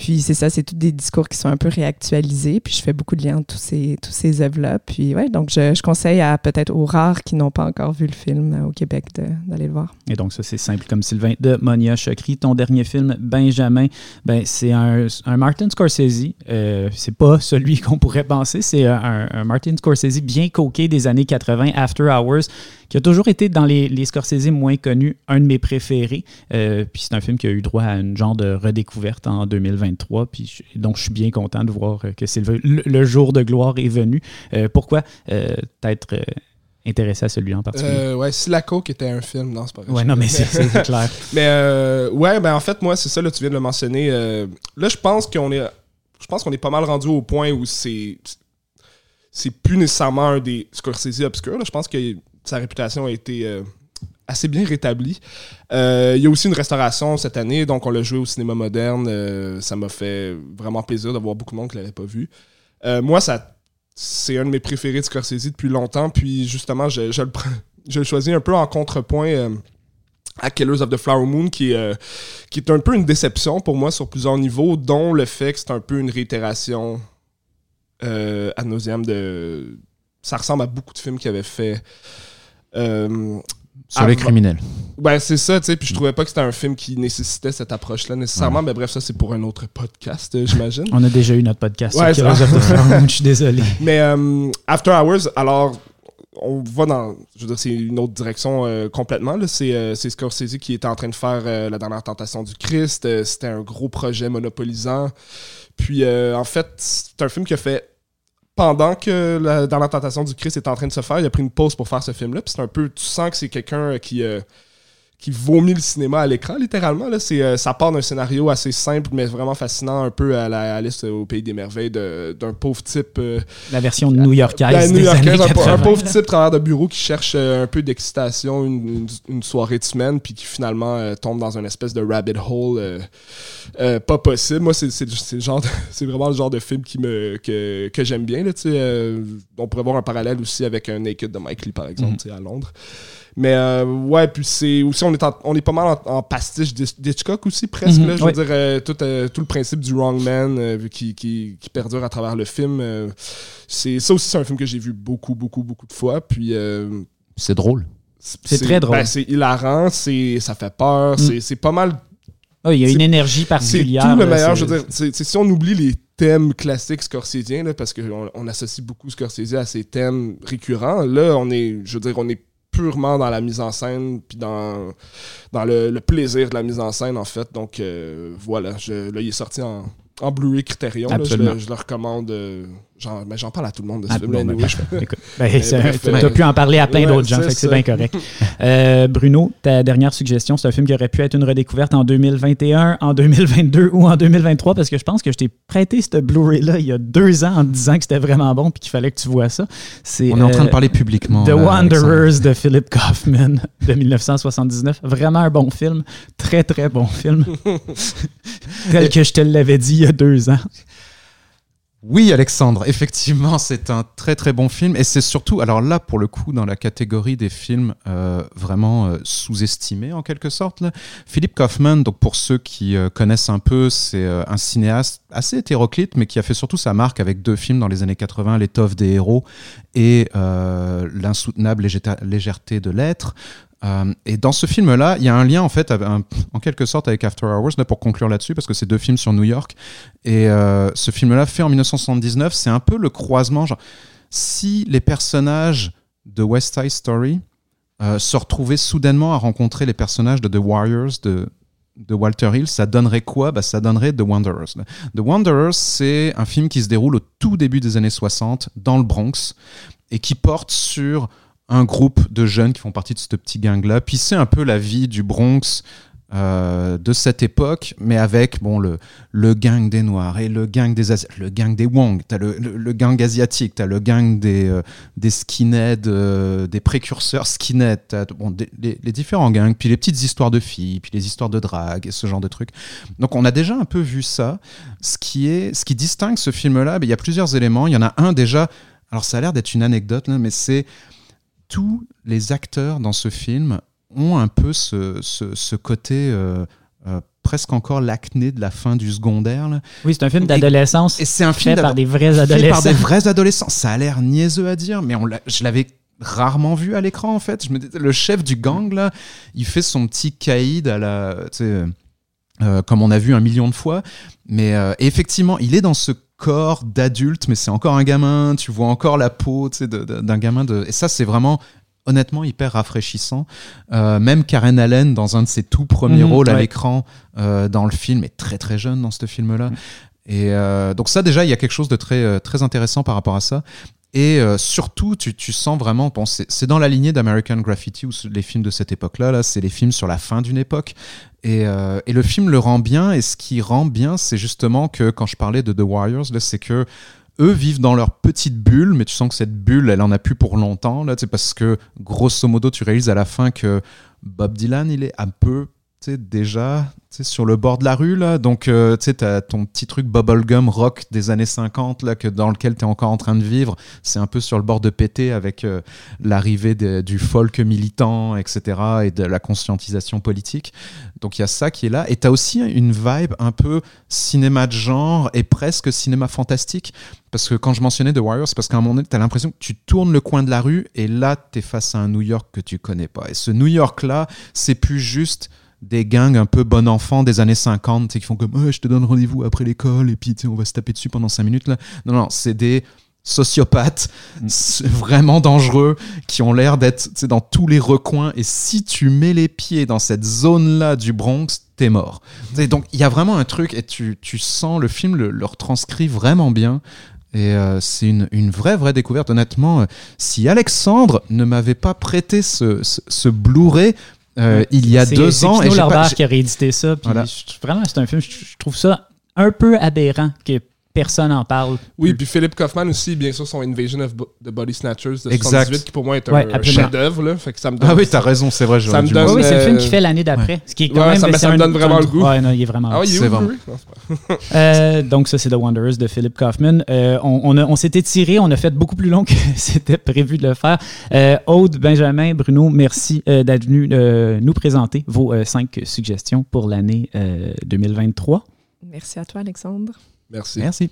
Speaker 2: puis c'est ça, c'est tous des discours qui sont un peu réactualisés. Puis je fais beaucoup de liens entre tous ces, tous ces œuvres-là. Puis ouais, donc je, je conseille à peut-être aux rares qui n'ont pas encore vu le film euh, au Québec d'aller le voir.
Speaker 1: Et donc ça, c'est simple comme Sylvain de Monia Chokri. Ton dernier film, Benjamin, ben, c'est un, un, Martin Scorsese. Euh, c'est pas celui qu'on pourrait penser. C'est un, un, Martin Scorsese bien coqué des années 80, After Hours qui a toujours été dans les, les Scorsese moins connus, un de mes préférés. Euh, puis c'est un film qui a eu droit à une genre de redécouverte en 2023. Puis donc je suis bien content de voir que c'est le, jour de gloire est venu. Euh, pourquoi euh, être intéressé à celui en particulier?
Speaker 3: ouais, si la coke était un film, non, c'est pas vrai.
Speaker 1: Ouais, non, mais c'est clair.
Speaker 3: mais ouais, ben en fait, moi, c'est ça, là, tu viens de le mentionner. là, je pense qu'on est. Je pense qu'on est pas mal rendu au point où c'est. C'est plus nécessairement un des Scorsese obscurs. Je pense que sa réputation a été euh, assez bien rétablie. Euh, il y a aussi une restauration cette année, donc on l'a joué au cinéma moderne. Euh, ça m'a fait vraiment plaisir de voir beaucoup de monde qui ne l'avait pas vu. moi, ça, c'est un de mes préférés de Scorsese depuis longtemps, puis justement, je, le, je choisis un peu en contrepoint à Killers of the Flower Moon, qui qui est un peu une déception pour moi sur plusieurs niveaux, dont le fait que c'est un peu une réitération euh, ad de. Ça ressemble à beaucoup de films qu'il avait fait
Speaker 4: sur les criminels.
Speaker 3: Ben, c'est ça, tu sais. Puis je trouvais pas que c'était un film qui nécessitait cette approche-là nécessairement. Mais bref, ça, c'est pour un autre podcast, euh, j'imagine.
Speaker 1: On a déjà eu notre podcast ouais, sur Je suis désolé.
Speaker 3: Mais euh, After Hours, alors, on va dans. Je veux dire, c'est une autre direction complètement. C'est Scorsese qui était en train de faire La dernière tentation du Christ. C'était un gros projet monopolisant. Puis, en fait, c'est un film qui a fait pendant que dans la tentation du Christ est en train de se faire, il a pris une pause pour faire ce film-là. Puis c'est un peu, tu sens que c'est quelqu'un qui, euh, qui vomit le cinéma à l'écran, littéralement. Là. Euh, ça part d'un scénario assez simple, mais vraiment fascinant, un peu à la Alice au Pays des Merveilles d'un pauvre type. Euh,
Speaker 1: la version new-yorkaise. New un,
Speaker 3: un, pauvre type travers de bureau qui cherche euh, un peu d'excitation une, une, soirée de semaine, puis qui finalement tombe dans une espèce de rabbit hole pas possible. Moi, c'est vraiment le genre de film qui me, que, que j'aime bien. Là, on pourrait voir un parallèle aussi avec un Naked de Mike Lee, par exemple, mm-hmm. à Londres. Mais euh, ouais, puis c'est aussi, on est, on est pas mal en, pastiche d'Hitchcock aussi, presque. Mhm, je veux dire, euh, tout, euh, tout, le principe du Wrong Man qui, qui, qui, perdure à travers le film. c'est ça aussi, c'est un film que j'ai vu beaucoup, beaucoup, beaucoup de fois. Puis.
Speaker 4: c'est drôle.
Speaker 1: C'est très drôle.
Speaker 3: Ben, c'est hilarant, ça fait peur, mm. c'est pas mal.
Speaker 1: Oh, il y a une énergie particulière.
Speaker 3: C'est tout le meilleur. Je veux dire, si on oublie les thèmes classiques scorsésiens, là, parce qu'on on associe beaucoup Scorsese à ces thèmes récurrents, là, on est, je veux dire, on est purement dans la mise en scène, puis dans, dans le, plaisir de la mise en scène, en fait. Donc, euh, voilà, je, là, il est sorti en, en Blu-ray Criterion. je, le, je, le, recommande. Mais j'en parle à tout le monde de ce ah, film. Ben,
Speaker 1: ben, tu as pu en parler à plein d'autres gens, c'est bien correct. Euh, Bruno, ta dernière suggestion, c'est un film qui aurait pu être une redécouverte en 2021, en 2022 ou en 2023, parce que je pense que je t'ai prêté ce Blu-ray-là il y a deux ans en te disant que c'était vraiment bon et qu'il fallait que tu vois ça.
Speaker 4: On est en train de euh, parler publiquement.
Speaker 1: The Wanderers de Philip Kaufman de 1979. Vraiment un bon film. Très, très bon film. Tel que je te l'avais dit il y a deux ans.
Speaker 4: Oui, Alexandre, effectivement, c'est un très très bon film et c'est surtout, alors là pour le coup, dans la catégorie des films euh, vraiment euh, sous-estimés en quelque sorte. Là. Philip Kaufman, donc pour ceux qui euh, connaissent un peu, c'est un cinéaste assez hétéroclite, mais qui a fait surtout sa marque avec deux films dans les années 80, L'étoffe des héros et L'insoutenable légèreté de l'être. Euh, et dans ce film-là, il y a un lien en fait, en quelque sorte, avec After Hours, pour conclure là-dessus, parce que c'est deux films sur New York. Et euh, ce film-là, fait en 1979, c'est un peu le croisement. Si les personnages de West Side Story euh, se retrouvaient soudainement à rencontrer les personnages de The Warriors de, de Walter Hill, ça donnerait quoi? Bah, Ça donnerait The Wanderers. The Wanderers, c'est un film qui se déroule au tout début des années 60 dans le Bronx et qui porte sur un groupe de jeunes qui font partie de ce petit gang-là. Puis c'est un peu la vie du Bronx euh, de cette époque, mais avec bon le, le gang des Noirs et le gang des le gang des Wong, t'as le, le, gang asiatique, t'as le gang des euh, des skinheads, euh, des précurseurs skinheads, bon les, différents gangs, puis les petites histoires de filles, puis les histoires de drague et ce genre de trucs. Donc on a déjà un peu vu ça. Ce qui est ce qui distingue ce film-là, ben, il y a plusieurs éléments. Il y en a un déjà. Alors ça a l'air d'être une anecdote là, mais c'est tous les acteurs dans ce film ont un peu ce, ce, côté euh, euh, presque encore l'acné de la fin du secondaire.
Speaker 1: Oui, c'est un film d'adolescence.
Speaker 4: Et, c'est un film
Speaker 1: fait par des vrais adolescents.
Speaker 4: par des vrais adolescents. Ça a l'air niaiseux à dire, mais on je l'avais rarement vu à l'écran en fait. Je me le chef du gang là, il fait son petit caïd à la, euh, comme on a vu un million de fois. Mais effectivement, il est dans ce corps d'adulte, mais c'est encore un gamin. Tu vois encore la peau d'un gamin de. Et ça, c'est vraiment honnêtement hyper rafraîchissant. Euh, même Karen Allen, dans un de ses tout premiers mhm, rôles à l'écran euh, dans le film, est très très jeune dans ce film-là. Mhm. Et euh, donc ça déjà, il y a quelque chose de très très intéressant par rapport à ça. Et surtout, tu, tu, sens vraiment, bon, c'est dans la lignée d'American Graffiti ou les films de cette époque-là. Là, c'est les films sur la fin d'une époque. Et, et, le film le rend bien. Et ce qui rend bien, c'est justement que quand je parlais de The Warriors, c'est que eux vivent dans leur petite bulle, mais tu sens que cette bulle, elle en a plus pour longtemps, là, parce que grosso modo, tu réalises à la fin que Bob Dylan, il est un peu déjà sur le bord de la rue, là. Donc, euh, tu sais, as ton petit truc bubblegum rock des années 50, là, que, dans lequel tu es encore en train de vivre. C'est un peu sur le bord de péter avec euh, l'arrivée du folk militant, etc., et de la conscientisation politique. Donc, il y a ça qui est là. Et tu as aussi une vibe un peu cinéma de genre et presque cinéma fantastique. Parce que quand je mentionnais The Warriors, c'est parce qu'à un moment donné, tu as l'impression que tu tournes le coin de la rue et là, tu es face à un New York que tu connais pas. Et ce New York-là, c'est plus juste des gangs un peu bon enfant des années 50 qui font comme je te donne rendez-vous après l'école et puis on va se taper dessus pendant 5 minutes là. Non non, c'est des sociopathes mm. vraiment dangereux qui ont l'air d'être dans tous les recoins et si tu mets les pieds dans cette zone là du Bronx, t'es mort. Et donc il y a vraiment un truc et tu, tu sens le film le, le retranscrit vraiment bien. Et euh, c'est une, une, vraie, vraie découverte. Honnêtement, euh, si Alexandre ne m'avait pas prêté ce, ce, ce Blu-ray, euh, il y a deux ans.
Speaker 1: C'est Larbert qui a réédité ça. Vraiment, c'est un film, je trouve ça un peu aberrant que personne n'en parle.
Speaker 3: Oui, puis Philip Kaufman aussi, bien sûr, son Invasion of the Body Snatchers de 78, qui pour moi est un, chef-d'œuvre.
Speaker 4: Ah oui, t'as raison, c'est vrai.
Speaker 1: Ça me donne, oui, c'est le film qui fait l'année d'après. Ce qui est quand même,
Speaker 3: ça, ça me donne vraiment le goût.
Speaker 1: Ouais, non, il est vraiment.
Speaker 3: Ah oui, c'est
Speaker 1: vraiment. euh, donc, ça, c'est The Wanderers de Philip Kaufman. Euh, on, on, on s'était tiré, on a fait beaucoup plus long que c'était prévu de le faire. Euh, Aude, Benjamin, Bruno, merci euh, d'être venu euh, nous présenter vos cinq suggestions pour l'année 2023.
Speaker 2: Merci à toi, Alexandre.
Speaker 3: Merci.
Speaker 1: Merci.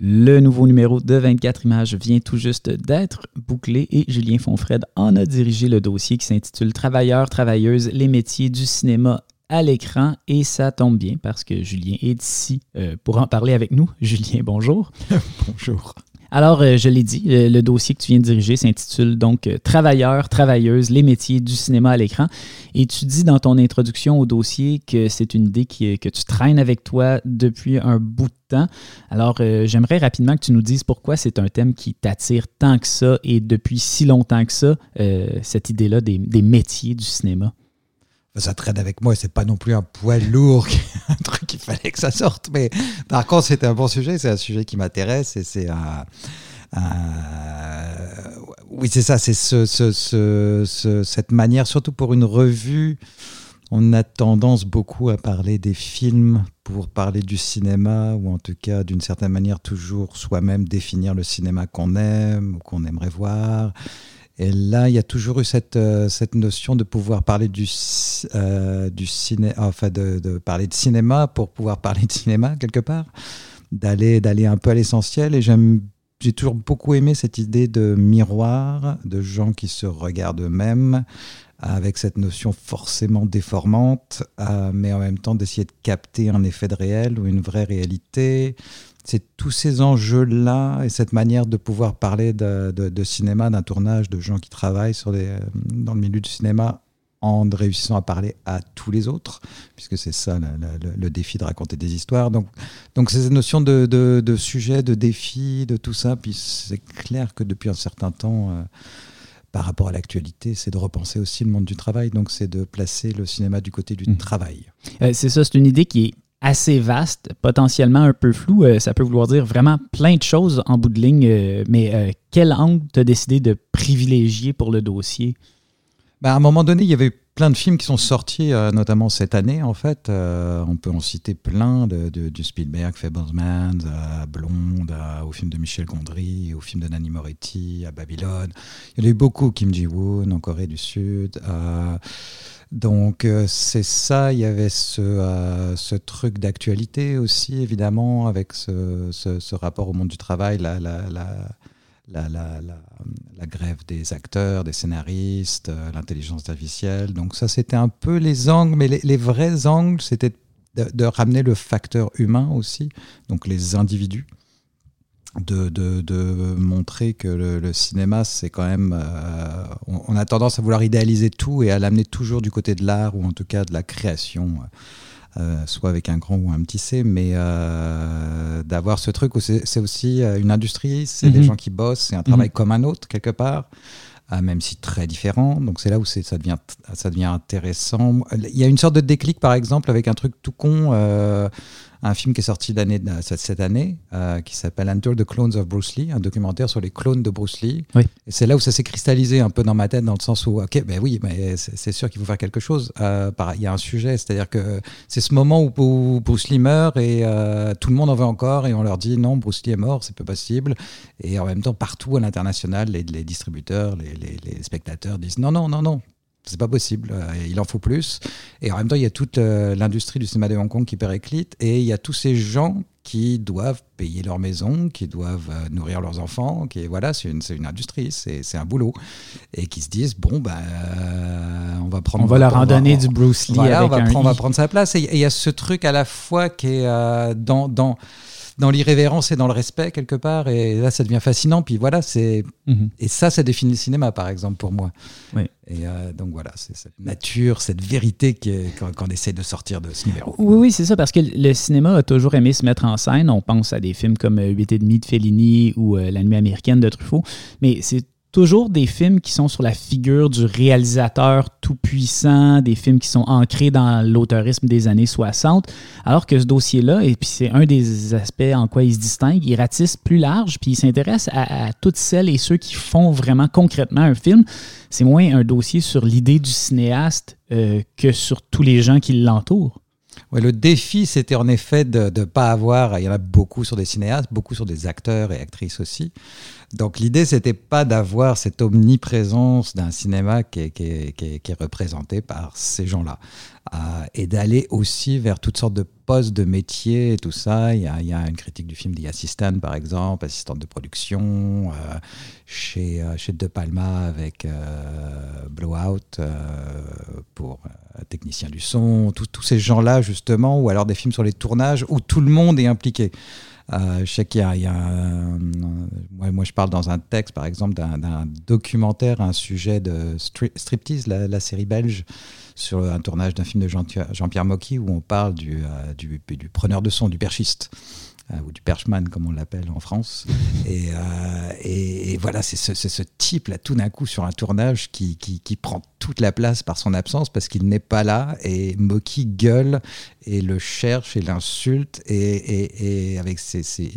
Speaker 1: Le nouveau numéro de 24 images vient tout juste d'être bouclé et Julien Fonfred en a dirigé le dossier qui s'intitule Travailleurs, travailleuses, les métiers du cinéma à l'écran et ça tombe bien parce que Julien est ici euh, pour en parler avec nous. Julien, bonjour.
Speaker 4: bonjour.
Speaker 1: Alors, euh, je l'ai dit, euh, le dossier que tu viens de diriger s'intitule donc euh, Travailleurs, travailleuses, les métiers du cinéma à l'écran. Et tu dis dans ton introduction au dossier que c'est une idée que tu traînes avec toi depuis un bout de temps. Alors, j'aimerais rapidement que tu nous dises pourquoi c'est un thème qui t'attire tant que ça et depuis si longtemps que ça, cette idée-là des métiers du cinéma
Speaker 5: ça traîne avec moi, c'est pas non plus un poids lourd, un truc qu'il fallait que ça sorte. Mais par contre, c'était un bon sujet, c'est un sujet qui m'intéresse et c'est un, Oui, c'est ça, c'est ce, ce, cette manière, surtout pour une revue, on a tendance beaucoup à parler des films pour parler du cinéma, ou en tout cas, d'une certaine manière, toujours soi-même définir le cinéma qu'on aime ou qu'on aimerait voir. Et là, il y a toujours eu cette, euh, cette notion de pouvoir parler du, euh, du ciné, enfin de, parler de cinéma pour pouvoir parler de cinéma quelque part, d'aller d'aller un peu à l'essentiel. Et j'aime, j'ai toujours beaucoup aimé cette idée de miroir, de gens qui se regardent eux-mêmes, avec cette notion forcément déformante, euh, mais en même temps d'essayer de capter un effet de réel ou une vraie réalité, c'est tous ces enjeux-là et cette manière de pouvoir parler de, cinéma, d'un tournage, de gens qui travaillent sur dans le milieu du cinéma en réussissant à parler à tous les autres, puisque c'est ça le, défi de raconter des histoires. Donc, donc c'est cette notion de, de, sujet, de défi, de tout ça. Puis c'est clair que depuis un certain temps, euh, par rapport à l'actualité, c'est de repenser aussi le monde du travail. Donc, c'est de placer le cinéma du côté du
Speaker 1: Mhm.
Speaker 5: travail.
Speaker 1: Euh, c'est ça, c'est une idée qui est assez vaste, potentiellement un peu floue. Euh, ça peut vouloir dire vraiment plein de choses en bout de ligne. euh, mais euh, quel angle tu as décidé de privilégier pour le dossier?
Speaker 5: Bah, à un moment donné, il y avait plein de films qui sont sortis, euh, notamment cette année, en fait. Euh, on peut en citer plein, de, Spielberg, Fablesman, à Blonde, au film de Michel Gondry, au film de Nanni Moretti, à Babylone. Il y en a eu beaucoup, Kim Ji-woon, en Corée du Sud. euh, donc, euh, c'est ça, il y avait ce, euh, truc d'actualité aussi, évidemment, avec ce, rapport au monde du travail, la, la, la, la, la- grève des acteurs, des scénaristes, euh, l'intelligence artificielle. Donc ça, c'était un peu les angles, mais les, vrais angles, c'était de, ramener le facteur humain aussi, donc les individus, de, de, de montrer que le, cinéma, c'est quand même... euh, on, a tendance à vouloir idéaliser tout et à l'amener toujours du côté de l'art, ou en tout cas de la création. Soit avec un grand ou un petit C, mais euh, d'avoir ce truc où c'est aussi euh, une industrie, c'est des
Speaker 1: Mhm.
Speaker 5: gens qui bossent, c'est un travail comme un autre quelque part, euh, même si très différent. Donc c'est là où ça devient, ça devient intéressant. Il y a une sorte de déclic par exemple avec un truc tout con, euh, un film qui est sorti l'année- cette année, euh, qui s'appelle Enter the Clones of Bruce Lee, un documentaire sur les clones de Bruce Lee.
Speaker 1: Oui.
Speaker 5: Et c'est là où ça s'est cristallisé un peu dans ma tête, dans le sens où, ok, ben oui, mais c'est sûr qu'il faut faire quelque chose. Euh, il y a un sujet, c'est-à-dire que c'est ce moment où, où Bruce Lee meurt et euh, tout le monde en veut encore et on leur dit non, Bruce Lee est mort, c'est pas possible. Et en même temps, partout à l'international, les, les distributeurs, les, les- les spectateurs disent non, non, non, non. C'est pas possible, euh, il en faut plus. Et en même temps, il y a toute euh, l'industrie du cinéma de Hong Kong qui périclite et il y a tous ces gens qui doivent payer leur maison, qui doivent euh, nourrir leurs enfants, qui voilà, c'est une, une industrie, c'est un boulot, et qui se disent bon ben, euh, on va prendre,
Speaker 1: On va donner
Speaker 5: on-
Speaker 1: du Bruce Lee
Speaker 5: voilà,
Speaker 1: avec
Speaker 5: on va,
Speaker 1: un
Speaker 5: prendre, on va
Speaker 1: I.
Speaker 5: prendre sa place. Et il y a ce truc à la fois qui est dans, dans, dans l'irrévérence et dans le respect quelque part. Et là, ça devient fascinant. Puis voilà, c'est
Speaker 1: Mhm.
Speaker 5: et ça, ça définit le cinéma, par exemple, pour moi.
Speaker 1: Oui.
Speaker 5: Et euh, donc voilà, c'est cette nature, cette vérité qu'on essaie de sortir de ce numéro.
Speaker 1: Oui, oui, c'est ça, parce que le cinéma a toujours aimé se mettre en scène. On pense à des films comme euh, 8 et demi de Fellini ou euh, La nuit américaine de Truffaut, mais c'est toujours des films qui sont sur la figure du réalisateur tout-puissant, des films qui sont ancrés dans l'auteurisme des années 60, alors que ce dossier-là, et puis c'est un des aspects en quoi il se distingue, il ratisse plus large, puis il s'intéresse à, toutes celles et ceux qui font vraiment concrètement un film. C'est moins un dossier sur l'idée du cinéaste euh, que sur tous les gens qui l'entourent.
Speaker 5: Le défi, c'était en effet de ne pas avoir, il y en a beaucoup sur des cinéastes, beaucoup sur des acteurs et actrices aussi. Donc l'idée, c'était pas d'avoir cette omniprésence d'un cinéma qui est, représenté par ces gens-là. Euh, et d'aller aussi vers toutes sortes de postes de métiers et tout ça. Il y a, une critique du film The Assistant, par exemple, assistante de production, euh, chez, euh, chez De Palma avec Blowout pour technicien du son, tous ces gens-là, justement, ou alors des films sur les tournages où tout le monde est impliqué. Euh, je sais qu'il y a, moi, je parle dans un texte, par exemple, d'un documentaire, un sujet de stri- Striptease, la, série belge, sur un tournage d'un film de Jean- Jean-Pierre Mocky, où on parle du, euh, du preneur de son, du perchiste. Euh, ou du perchman comme on l'appelle en France. Et, euh, et, et voilà, c'est ce, c'est ce type-là, tout d'un coup, sur un tournage, qui, qui, qui prend toute la place par son absence parce qu'il n'est pas là. Et Moki gueule et le cherche et l'insulte. Et, avec ses, ses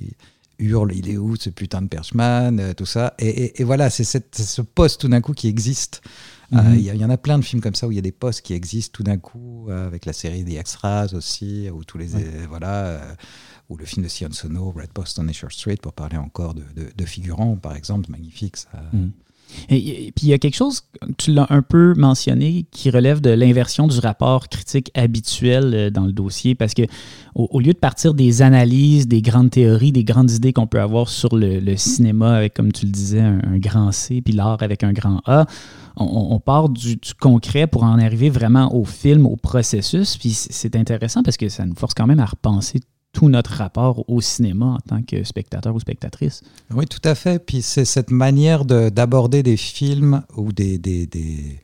Speaker 5: hurle, il est où ce putain de perchman, euh, tout ça. Et, et- et voilà, c'est ce poste tout d'un coup qui existe. Euh,
Speaker 1: Mhm.
Speaker 5: Il y, en a plein de films comme ça où il y a des postes qui existent tout d'un coup, euh, avec la série des Extras aussi, où tous les
Speaker 1: Ouais.
Speaker 5: voilà, ou le film de Sion Sono, Red Post on Esher Street, pour parler encore de, de- figurants, par exemple, magnifique.
Speaker 1: Mhm. Et, puis il y a quelque chose, tu l'as un peu mentionné, qui relève de l'inversion du rapport critique habituel euh, dans le dossier, parce que au, lieu de partir des analyses, des grandes théories, des grandes idées qu'on peut avoir sur le, cinéma avec, comme tu le disais, un, grand C, puis l'art avec un grand A, on, part du, du concret pour en arriver vraiment au film, au processus. Puis c'est intéressant parce que ça nous force quand même à repenser tout notre rapport au cinéma en tant que spectateur ou spectatrice.
Speaker 5: Oui, tout à fait. Puis c'est cette manière de- d'aborder des films ou des, des, des-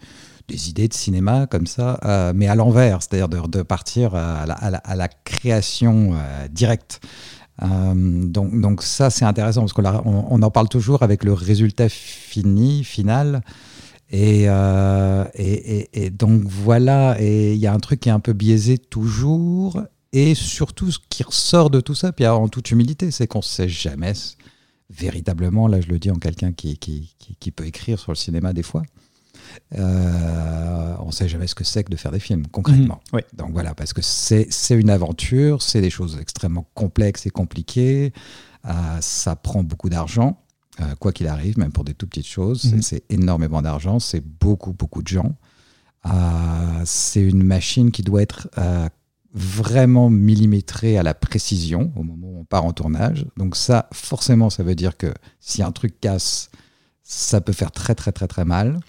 Speaker 5: idées de cinéma comme ça, euh, mais à l'envers, c'est-à-dire de, de partir à la, à la- création euh, directe. Euh, donc, donc ça, c'est intéressant parce qu'on on, en parle toujours avec le résultat fini, final. Et, et, et- et donc voilà, et il y a un truc qui est un peu biaisé toujours, et surtout ce qui ressort de tout ça, puis en toute humilité, c'est qu'on ne sait jamais véritablement, là je le dis en quelqu'un qui, qui, qui, qui peut écrire sur le cinéma des fois, euh, on ne sait jamais ce que c'est que de faire des films, concrètement.
Speaker 1: Ouais.
Speaker 5: Donc voilà, parce que c'est une aventure, c'est des choses extrêmement complexes et compliquées, euh, ça prend beaucoup d'argent, euh, quoi qu'il arrive, même pour des tout petites choses, c'est-
Speaker 1: Mhm.
Speaker 5: c'est énormément d'argent, c'est beaucoup, beaucoup de gens. C'est une machine qui doit être vraiment millimétrée à la précision au moment où on part en tournage. Donc ça, forcément, ça veut dire que si un truc casse, ça peut faire très, très, très, très mal.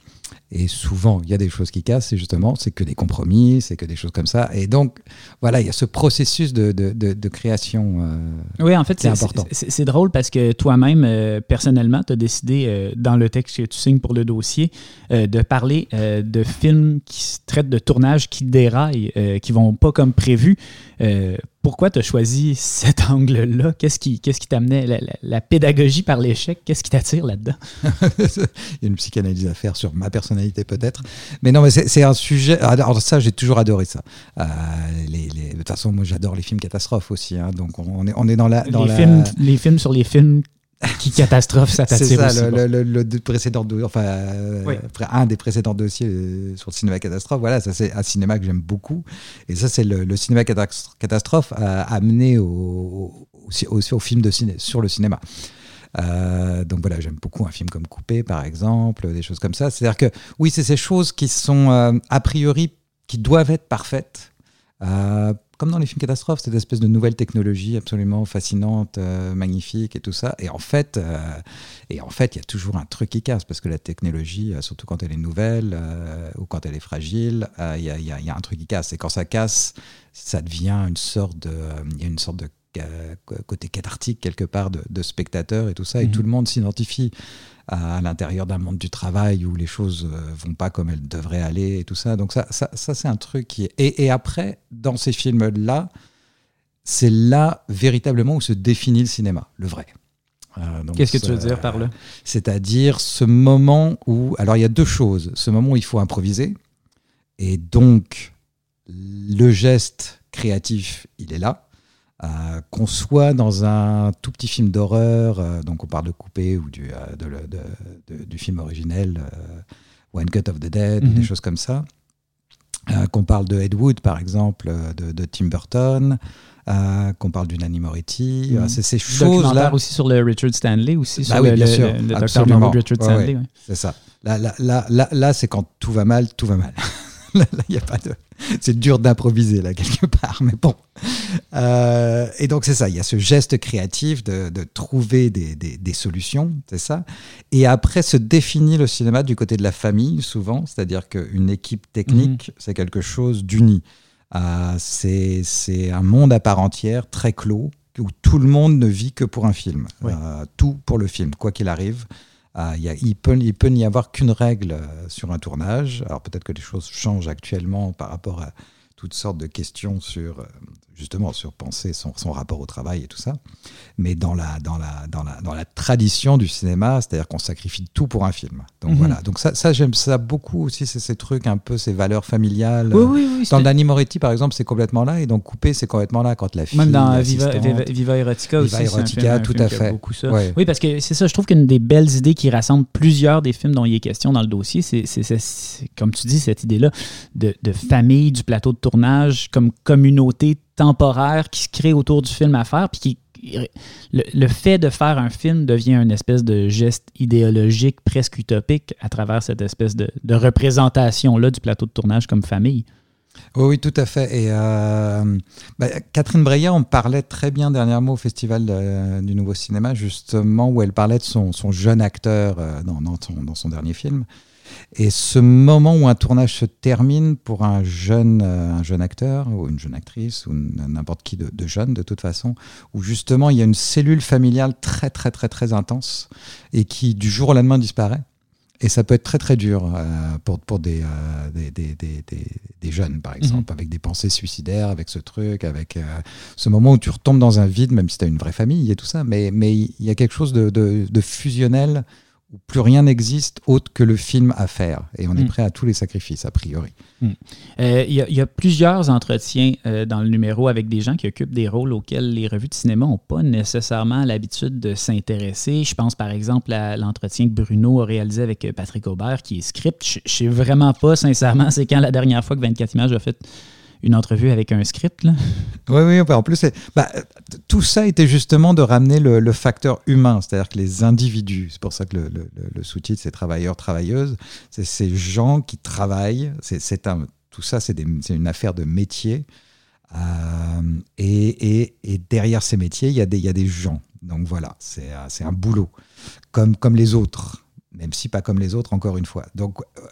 Speaker 5: Et souvent, il y a des choses qui cassent, et justement, c'est que des compromis, c'est que des choses comme ça. Et donc, voilà, il y a ce processus de, de, de- de création. euh,
Speaker 1: Oui, en fait,
Speaker 5: C'est important.
Speaker 1: c'est- drôle parce que toi-même, euh, personnellement, tu as décidé, euh, dans le texte que tu signes pour le dossier, de parler de films qui se traitent de tournages qui déraillent, qui vont pas comme prévu. Pourquoi tu as choisi cet angle-là? Qu'est-ce qui qu'est-ce qui t'amenait? La, la- la pédagogie par l'échec, qu'est-ce qui t'attire là-dedans?
Speaker 5: il y a une psychanalyse à faire sur ma personnalité peut-être. Mais non, mais c'est c'est un sujet. Alors ça, j'ai toujours adoré ça. Euh, les, les- De toute façon, moi, j'adore les films catastrophes aussi. hein. donc on est, on est dans la. Dans
Speaker 1: les,
Speaker 5: la...
Speaker 1: films, les films sur les films qui catastrophent, ça
Speaker 5: C'est ça,
Speaker 1: aussi.
Speaker 5: le, le- le- précédent enfin, euh,
Speaker 1: Oui.
Speaker 5: un des précédents dossiers euh, sur le cinéma catastrophe. Voilà, ça c'est un cinéma que j'aime beaucoup. Et ça, c'est le, cinéma catas- catastrophe euh, amené au, au, au- au film de ciné, sur le cinéma. Euh, donc voilà, j'aime beaucoup un film comme Coupé, par exemple, des choses comme ça. C'est-à-dire que oui, c'est ces choses qui sont a priori qui doivent être parfaites. Comme dans les films catastrophes, cette espèce de nouvelle technologie absolument fascinante, euh, magnifique et tout ça. Et en fait, euh, et en fait, il y a toujours un truc qui casse parce que la technologie, euh, surtout quand elle est nouvelle euh, ou quand elle est fragile, il y, a, y y un truc qui casse. Et quand ça casse, ça devient une sorte de, il y a une sorte de côté cathartique quelque part de, de spectateur et tout ça. Et
Speaker 1: Mhm.
Speaker 5: tout le monde s'identifie à, à l'intérieur d'un monde du travail où les choses euh, vont pas comme elles devraient aller et tout ça. Donc ça, ça, ça c'est un truc qui est... Et, et après, dans ces films-là, c'est là véritablement où se définit le cinéma, le vrai. Euh,
Speaker 1: Qu'est-ce que tu veux dire par là?
Speaker 5: c'est-à-dire ce moment où. Alors, il y a deux choses. Ce moment où il faut improviser. Et donc, le geste créatif, il est là. Euh, qu'on soit dans un tout petit film d'horreur, euh, donc on parle de Coupé ou du, euh, de le- de- de- du film originel One Cut of the Dead,
Speaker 1: Mhm.
Speaker 5: des choses comme ça. Qu'on parle de Ed Wood, par exemple, de, Tim Burton, qu'on parle du Nanny Moretti.
Speaker 1: Mhm.
Speaker 5: C'est ces choses-là.
Speaker 1: aussi sur le Richard Stanley, aussi
Speaker 5: Bah
Speaker 1: sur
Speaker 5: oui,
Speaker 1: le,
Speaker 5: bien sûr,
Speaker 1: le- docteur Richard Stanley.
Speaker 5: ouais.
Speaker 1: ouais.
Speaker 5: C'est ça. Là, là, là, là, là, c'est quand tout va mal, tout va mal. là, il y a pas de. C'est dur d'improviser là quelque part, mais bon. Euh, et donc c'est ça. Il y a ce geste créatif de, de trouver des, des, des solutions, c'est ça. Et après se définit le cinéma du côté de la famille souvent, c'est-à-dire qu'une équipe technique, c'est quelque chose d'uni. Euh, c'est c'est un monde à part entière, très clos, où tout le monde ne vit que pour un film.
Speaker 1: Oui.
Speaker 5: Euh, tout pour le film, quoi qu'il arrive. Il y a- il, peut, il peut n'y avoir qu'une règle euh, sur un tournage. Alors peut-être que les choses changent actuellement par rapport à toutes sortes de questions sur euh, justement sur penser son, son rapport au travail et tout ça. Mais dans la, dans la, dans la, dans la tradition du cinéma, c'est-à-dire qu'on sacrifie tout pour un film. Donc
Speaker 1: Mhm.
Speaker 5: voilà. Donc ça, ça j'aime ça beaucoup aussi, c'est ces trucs un peu, ces valeurs familiales.
Speaker 1: Oui, oui, oui.
Speaker 5: Dans Danny Moretti, par exemple, c'est complètement là, et donc Coupé, c'est complètement là quand la fille.
Speaker 1: Même dans Viva, Viva, Viva Erotica
Speaker 5: Viva
Speaker 1: aussi. un
Speaker 5: Erotica,
Speaker 1: film-
Speaker 5: tout à
Speaker 1: qui a
Speaker 5: fait.
Speaker 1: beaucoup ça.
Speaker 5: Ouais.
Speaker 1: Oui, parce que c'est ça, je trouve qu'une des belles idées qui rassemble plusieurs des films dont il est question dans le dossier, c'est, comme tu dis, cette idée-là de, de famille, du plateau de tournage, comme communauté temporaire qui se crée autour du film à faire, puis qui le, le fait de faire un film devient une espèce de geste idéologique presque utopique à travers cette espèce de, représentation-là du plateau de tournage comme famille.
Speaker 5: Oui, tout à fait. Et euh, bah, Catherine Breillat, on parlait très bien dernièrement au Festival du Nouveau Cinéma, justement, où elle parlait de son, son jeune acteur euh, dans, dans son, dans son dernier film. Et ce moment où un tournage se termine pour un jeune, euh, un jeune acteur ou une jeune actrice ou n'importe qui de, de jeune de toute façon, où justement il y a une cellule familiale très très très très intense et qui du jour au lendemain disparaît. Et ça peut être très très dur euh, pour, pour des, euh, des, des, des, des- des jeunes, par exemple, avec des pensées suicidaires, avec ce truc, avec euh, ce moment où tu retombes dans un vide, même si tu as une vraie famille et tout ça. Mais mais il y a quelque chose de, de, de fusionnel où plus rien n'existe autre que le film à faire. Et on est
Speaker 1: Mm.
Speaker 5: prêt à tous les sacrifices, a priori.
Speaker 1: Euh, Il y, a- il y a plusieurs entretiens euh, dans le numéro avec des gens qui occupent des rôles auxquels les revues de cinéma n'ont pas nécessairement l'habitude de s'intéresser. Je pense par exemple à l'entretien que Bruno a réalisé avec euh, Patrick Aubert, qui est script. Je ne sais vraiment pas, sincèrement, c'est quand la dernière fois que 24 images a fait une entrevue avec un script. Là.
Speaker 5: Oui, oui, en plus, bah, tout ça était justement de ramener le, facteur humain, c'est-à-dire que les individus, c'est pour ça que le, sous-titre c'est travailleurs, travailleuses, c'est ces gens qui travaillent, c'est, tout ça c'est, une affaire de métier, Euh, et, derrière ces métiers, il y, a des- gens. Donc voilà, c'est, euh, un boulot, comme, comme les autres, même si pas comme les autres, encore une fois. Donc euh,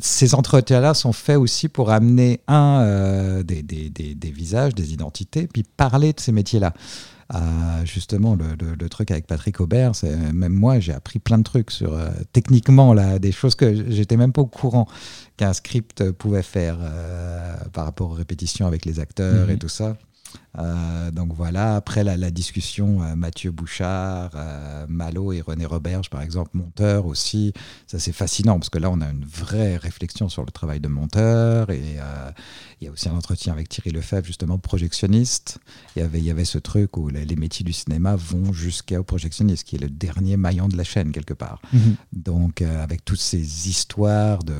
Speaker 5: ces entretiens-là sont faits aussi pour amener, un, euh, des, des- des- des visages, des identités, puis parler de ces métiers-là. Euh, justement, le, le- le truc avec Patrick Aubert, c'est même moi, j'ai appris plein de trucs sur euh, techniquement là, des choses que j'étais même pas au courant qu'un script pouvait faire euh, par rapport aux répétitions avec les acteurs
Speaker 1: Mhm.
Speaker 5: et tout ça. Euh, donc voilà, après la, la discussion, euh, Mathieu Bouchard, euh, Malo et René Roberge, par exemple, monteur aussi, ça c'est fascinant parce que là on a une vraie réflexion sur le travail de monteur et il y a aussi un entretien avec Thierry Lefebvre, justement projectionniste. Il y avait, il y avait ce truc où les, les métiers du cinéma vont jusqu'au projectionniste, qui est le dernier maillon de la chaîne quelque part. Donc, euh, avec toutes ces histoires de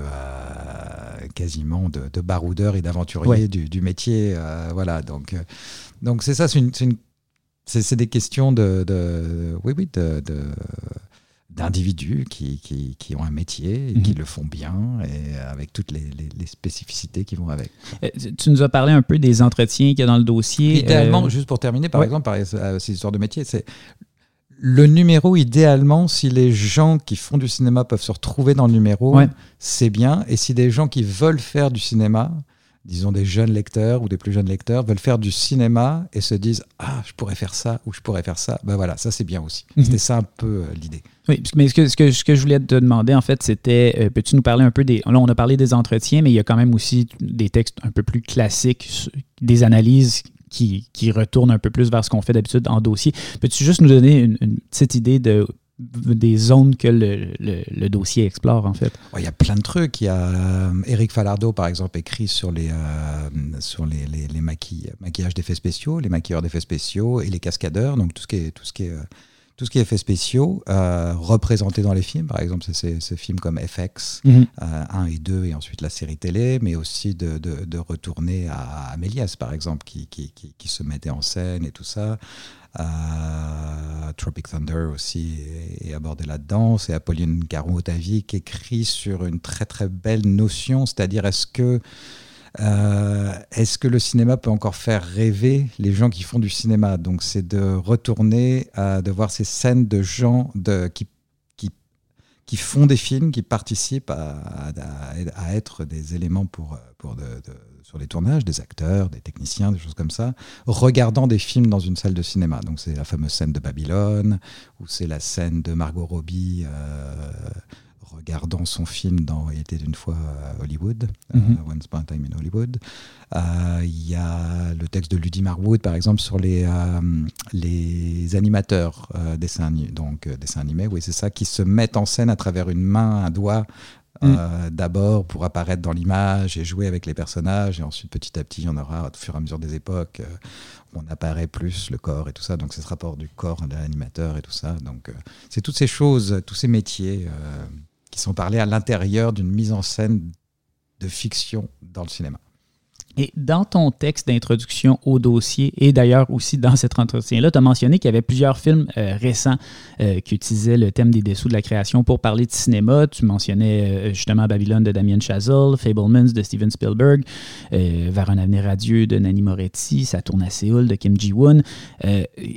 Speaker 5: quasiment de, de baroudeurs et d'aventuriers
Speaker 1: Ouais.
Speaker 5: du, du métier, voilà. Donc, donc c'est ça, c'est une, c'est des questions de, de- oui, oui, de, d'individus qui, qui, qui ont un métier et qui
Speaker 1: Mhm.
Speaker 5: le font bien et avec toutes les, les- les spécificités qui vont avec.
Speaker 1: Euh, tu nous as parlé un peu des entretiens qu'il y a dans le dossier.
Speaker 5: Idéalement,
Speaker 1: Euh,
Speaker 5: juste pour terminer, par
Speaker 1: ouais.
Speaker 5: exemple, par euh, ces histoires de métier, c'est le numéro, idéalement, si les gens qui font du cinéma peuvent se retrouver dans le numéro,
Speaker 1: Ouais.
Speaker 5: c'est bien. Et si des gens qui veulent faire du cinéma, disons des jeunes lecteurs ou des plus jeunes lecteurs, veulent faire du cinéma et se disent Ah, je pourrais faire ça ou je pourrais faire ça, ben voilà, ça c'est bien aussi.
Speaker 1: Mhm.
Speaker 5: C'était ça un peu euh, l'idée.
Speaker 1: Oui, mais ce que, ce, que, ce que je voulais te demander, en fait, c'était, euh, peux-tu nous parler un peu des... Là, on a parlé des entretiens, mais il y a quand même aussi des textes un peu plus classiques, des analyses qui, qui retournent un peu plus vers ce qu'on fait d'habitude en dossier. Peux-tu juste nous donner une, une petite idée de, des zones que le, le- le dossier explore, en fait?
Speaker 5: Oh, Il y a plein de trucs. Il y a euh, Eric Falardeau, par exemple, écrit sur les, euh, sur les, les, maquillages d'effets spéciaux, les maquilleurs d'effets spéciaux et les cascadeurs. Donc tout ce qui est, tout ce qui est, euh, tout ce qui est effets spéciaux euh, représentés dans les films. Par exemple, c'est ces films comme FX euh, 1 et 2 et ensuite la série télé, mais aussi de, de, de retourner à Amélias, par exemple, qui, qui, qui, qui se mettait en scène et tout ça. Tropic Thunder aussi est, est abordé là-dedans. C'est Apolline Caron-Otavi qui écrit sur une très très belle notion, c'est-à-dire est-ce que euh, est-ce que le cinéma peut encore faire rêver les gens qui font du cinéma? Donc c'est de retourner, à, de voir ces scènes de gens de, qui, qui, qui font des films, qui participent à, à- être des éléments pour, pour de- sur les tournages, des acteurs, des techniciens, des choses comme ça, regardant des films dans une salle de cinéma. Donc c'est la fameuse scène de Babylone, ou c'est la scène de Margot Robbie. euh, regardant son film dans Il était d'une fois à Hollywood, euh,
Speaker 1: Mhm.
Speaker 5: Once Upon a Time in Hollywood. Euh, Il y a le texte de Ludie Marwood, par exemple, sur les, euh, les animateurs dessins, donc, dessins animés, oui, c'est ça, qui se mettent en scène à travers une main, un doigt, euh, d'abord pour apparaître dans l'image et jouer avec les personnages, et ensuite petit à petit, il y en aura au fur et à mesure des époques. euh, on apparaît plus le corps et tout ça, donc c'est ce rapport du corps de l'animateur et tout ça. Donc euh, c'est toutes ces choses, tous ces métiers euh, qui sont parlés à l'intérieur d'une mise en scène de fiction dans le cinéma.
Speaker 1: Et dans ton texte d'introduction au dossier, et d'ailleurs aussi dans cet entretien-là, tu as mentionné qu'il y avait plusieurs films euh, récents euh, qui utilisaient le thème des dessous de la création pour parler de cinéma. Tu mentionnais euh, justement Babylone de Damien Chazelle, Fablemans de Steven Spielberg, Vers un avenir radieux de Nanni Moretti, Ça tourne à Séoul de Kim Ji-woon.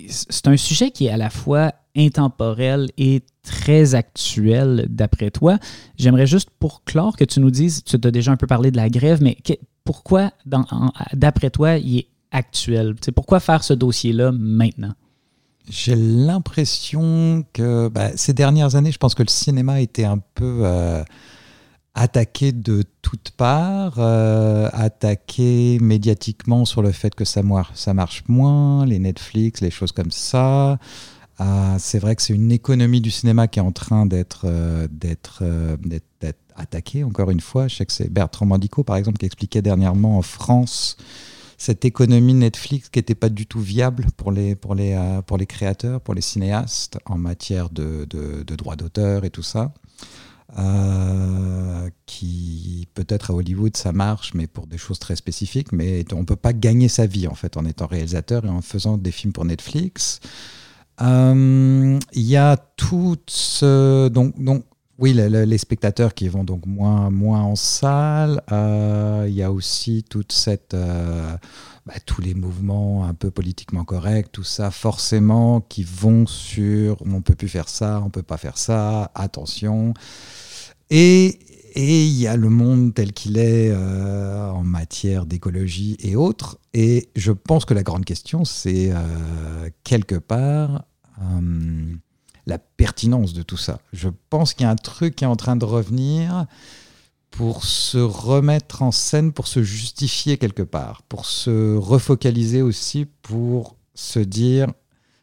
Speaker 1: C'est un sujet qui est à la fois intemporel et très actuel d'après toi. J'aimerais juste pour clore que tu nous dises, tu as déjà un peu parlé de la grève, mais pourquoi, d'après toi, il est actuel? Tu sais, pourquoi faire ce dossier-là maintenant?
Speaker 5: J'ai l'impression que bah, ces dernières années, je pense que le cinéma était un peu euh, attaqué de toutes parts, euh, attaqué médiatiquement sur le fait que ça, ça marche moins, les Netflix, les choses comme ça. Euh, c'est vrai que c'est une économie du cinéma qui est en train d'être euh, d'être attaquée, encore une fois. Je sais que c'est Bertrand Mandico, par exemple, qui expliquait dernièrement en France cette économie Netflix qui n'était pas du tout viable pour les, pour, les, euh, pour les créateurs, pour les cinéastes, en matière de, de, de droits d'auteur et tout ça. Euh, qui peut-être à Hollywood ça marche, mais pour des choses très spécifiques. Mais on ne peut pas gagner sa vie en fait en étant réalisateur et en faisant des films pour Netflix. Euh, Il y a tout ce donc donc oui le- le- les spectateurs qui vont donc moins moins en salle. Euh, Il y a aussi toute cette euh, bah, tous les mouvements un peu politiquement corrects, tout ça forcément qui vont sur on peut plus faire ça, on peut pas faire ça, attention. Et il y a le monde tel qu'il est euh, en matière d'écologie et autres. Et je pense que la grande question, c'est quelque part la pertinence de tout ça. Je pense qu'il y a un truc qui est en train de revenir pour se remettre en scène, pour se justifier quelque part, pour se refocaliser aussi, pour se dire,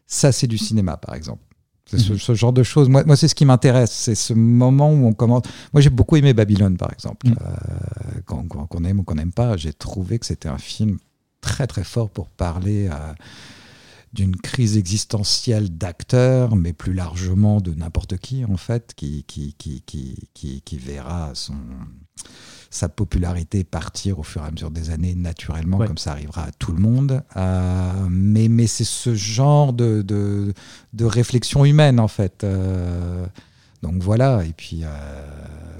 Speaker 5: ça c'est du cinéma par exemple. C'est ce,
Speaker 1: Mhm.
Speaker 5: ce genre de choses. Moi, moi c'est ce qui m'intéresse. C'est ce moment où on commence. Moi, j'ai beaucoup aimé Babylone, par exemple.
Speaker 1: Mhm.
Speaker 5: Euh, qu'on aime ou qu'on n'aime pas, j'ai trouvé que c'était un film très, très fort pour parler euh, d'une crise existentielle d'acteurs, mais plus largement de n'importe qui, en fait, qui, qui, qui, qui, qui, verra son, sa popularité partir au fur et à mesure des années naturellement,
Speaker 1: Ouais.
Speaker 5: comme ça arrivera à tout le monde. Euh, mais mais c'est ce genre de, de, de réflexion humaine, en fait. Euh, donc voilà, et puis, euh,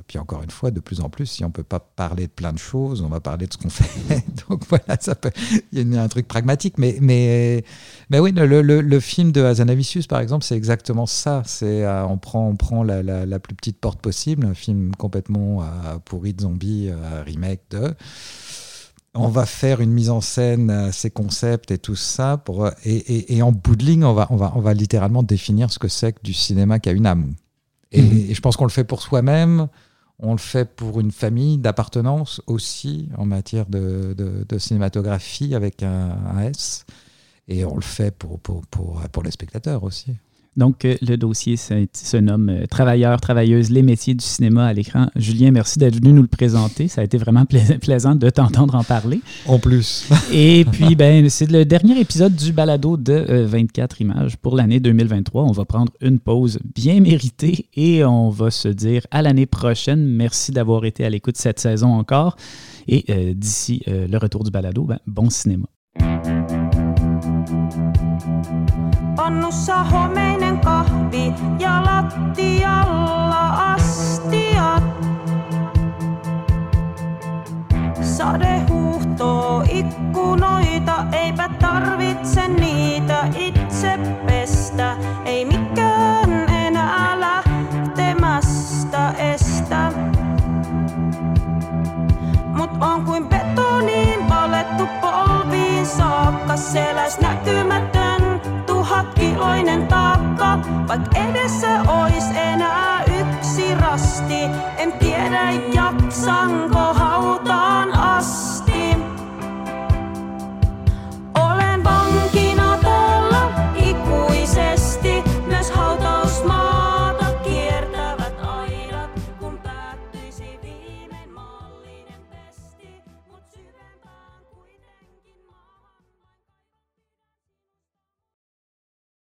Speaker 5: puis encore une fois, de plus en plus, si on peut pas parler de plein de choses, on va parler de ce qu'on fait. Donc voilà, ça peut, il y a un truc pragmatique, mais, mais, mais oui, le, le, le film de Hazanavicius, par exemple, c'est exactement ça. C'est, euh, on prend, on prend la, la, la plus petite porte possible, un film complètement euh, pourri de zombies, euh, remake de. On va faire une mise en scène, euh, ces concepts et tout ça, pour, et, et, et en bout de ligne, on va, on, va, on va littéralement définir ce que c'est que du cinéma qui a une âme. Et,
Speaker 1: Mhm.
Speaker 5: et je pense qu'on le fait pour soi-même, on le fait pour une famille d'appartenance aussi en matière de, cinématographie avec un, S. Et on le fait pour les spectateurs aussi.
Speaker 1: Donc, euh, le dossier se, nomme euh, Travailleurs, travailleuses, les métiers du cinéma à l'écran. Julien, merci d'être venu nous le présenter. Ça a été vraiment pla- plaisant de t'entendre en parler.
Speaker 5: En plus.
Speaker 1: Et puis, ben, c'est le dernier épisode du balado de euh, 24 images pour l'année 2023. On va prendre une pause bien méritée et on va se dire à l'année prochaine. Merci d'avoir été à l'écoute cette saison encore. Et euh, d'ici euh, le retour du balado, ben, bon cinéma.
Speaker 6: Kahvi ja lattialla astiat. Sade huuhtoo ikkunoita, eipä tarvitse niitä itse pestä. Ei mikään enää lähtemästä estä. Mut on kuin betoniin valettu polviin saakka. Seläs näkymätön patkioinen taakka, vaik edessä ois enää yksi rasti. En tiedä jaksanko hautaan asti.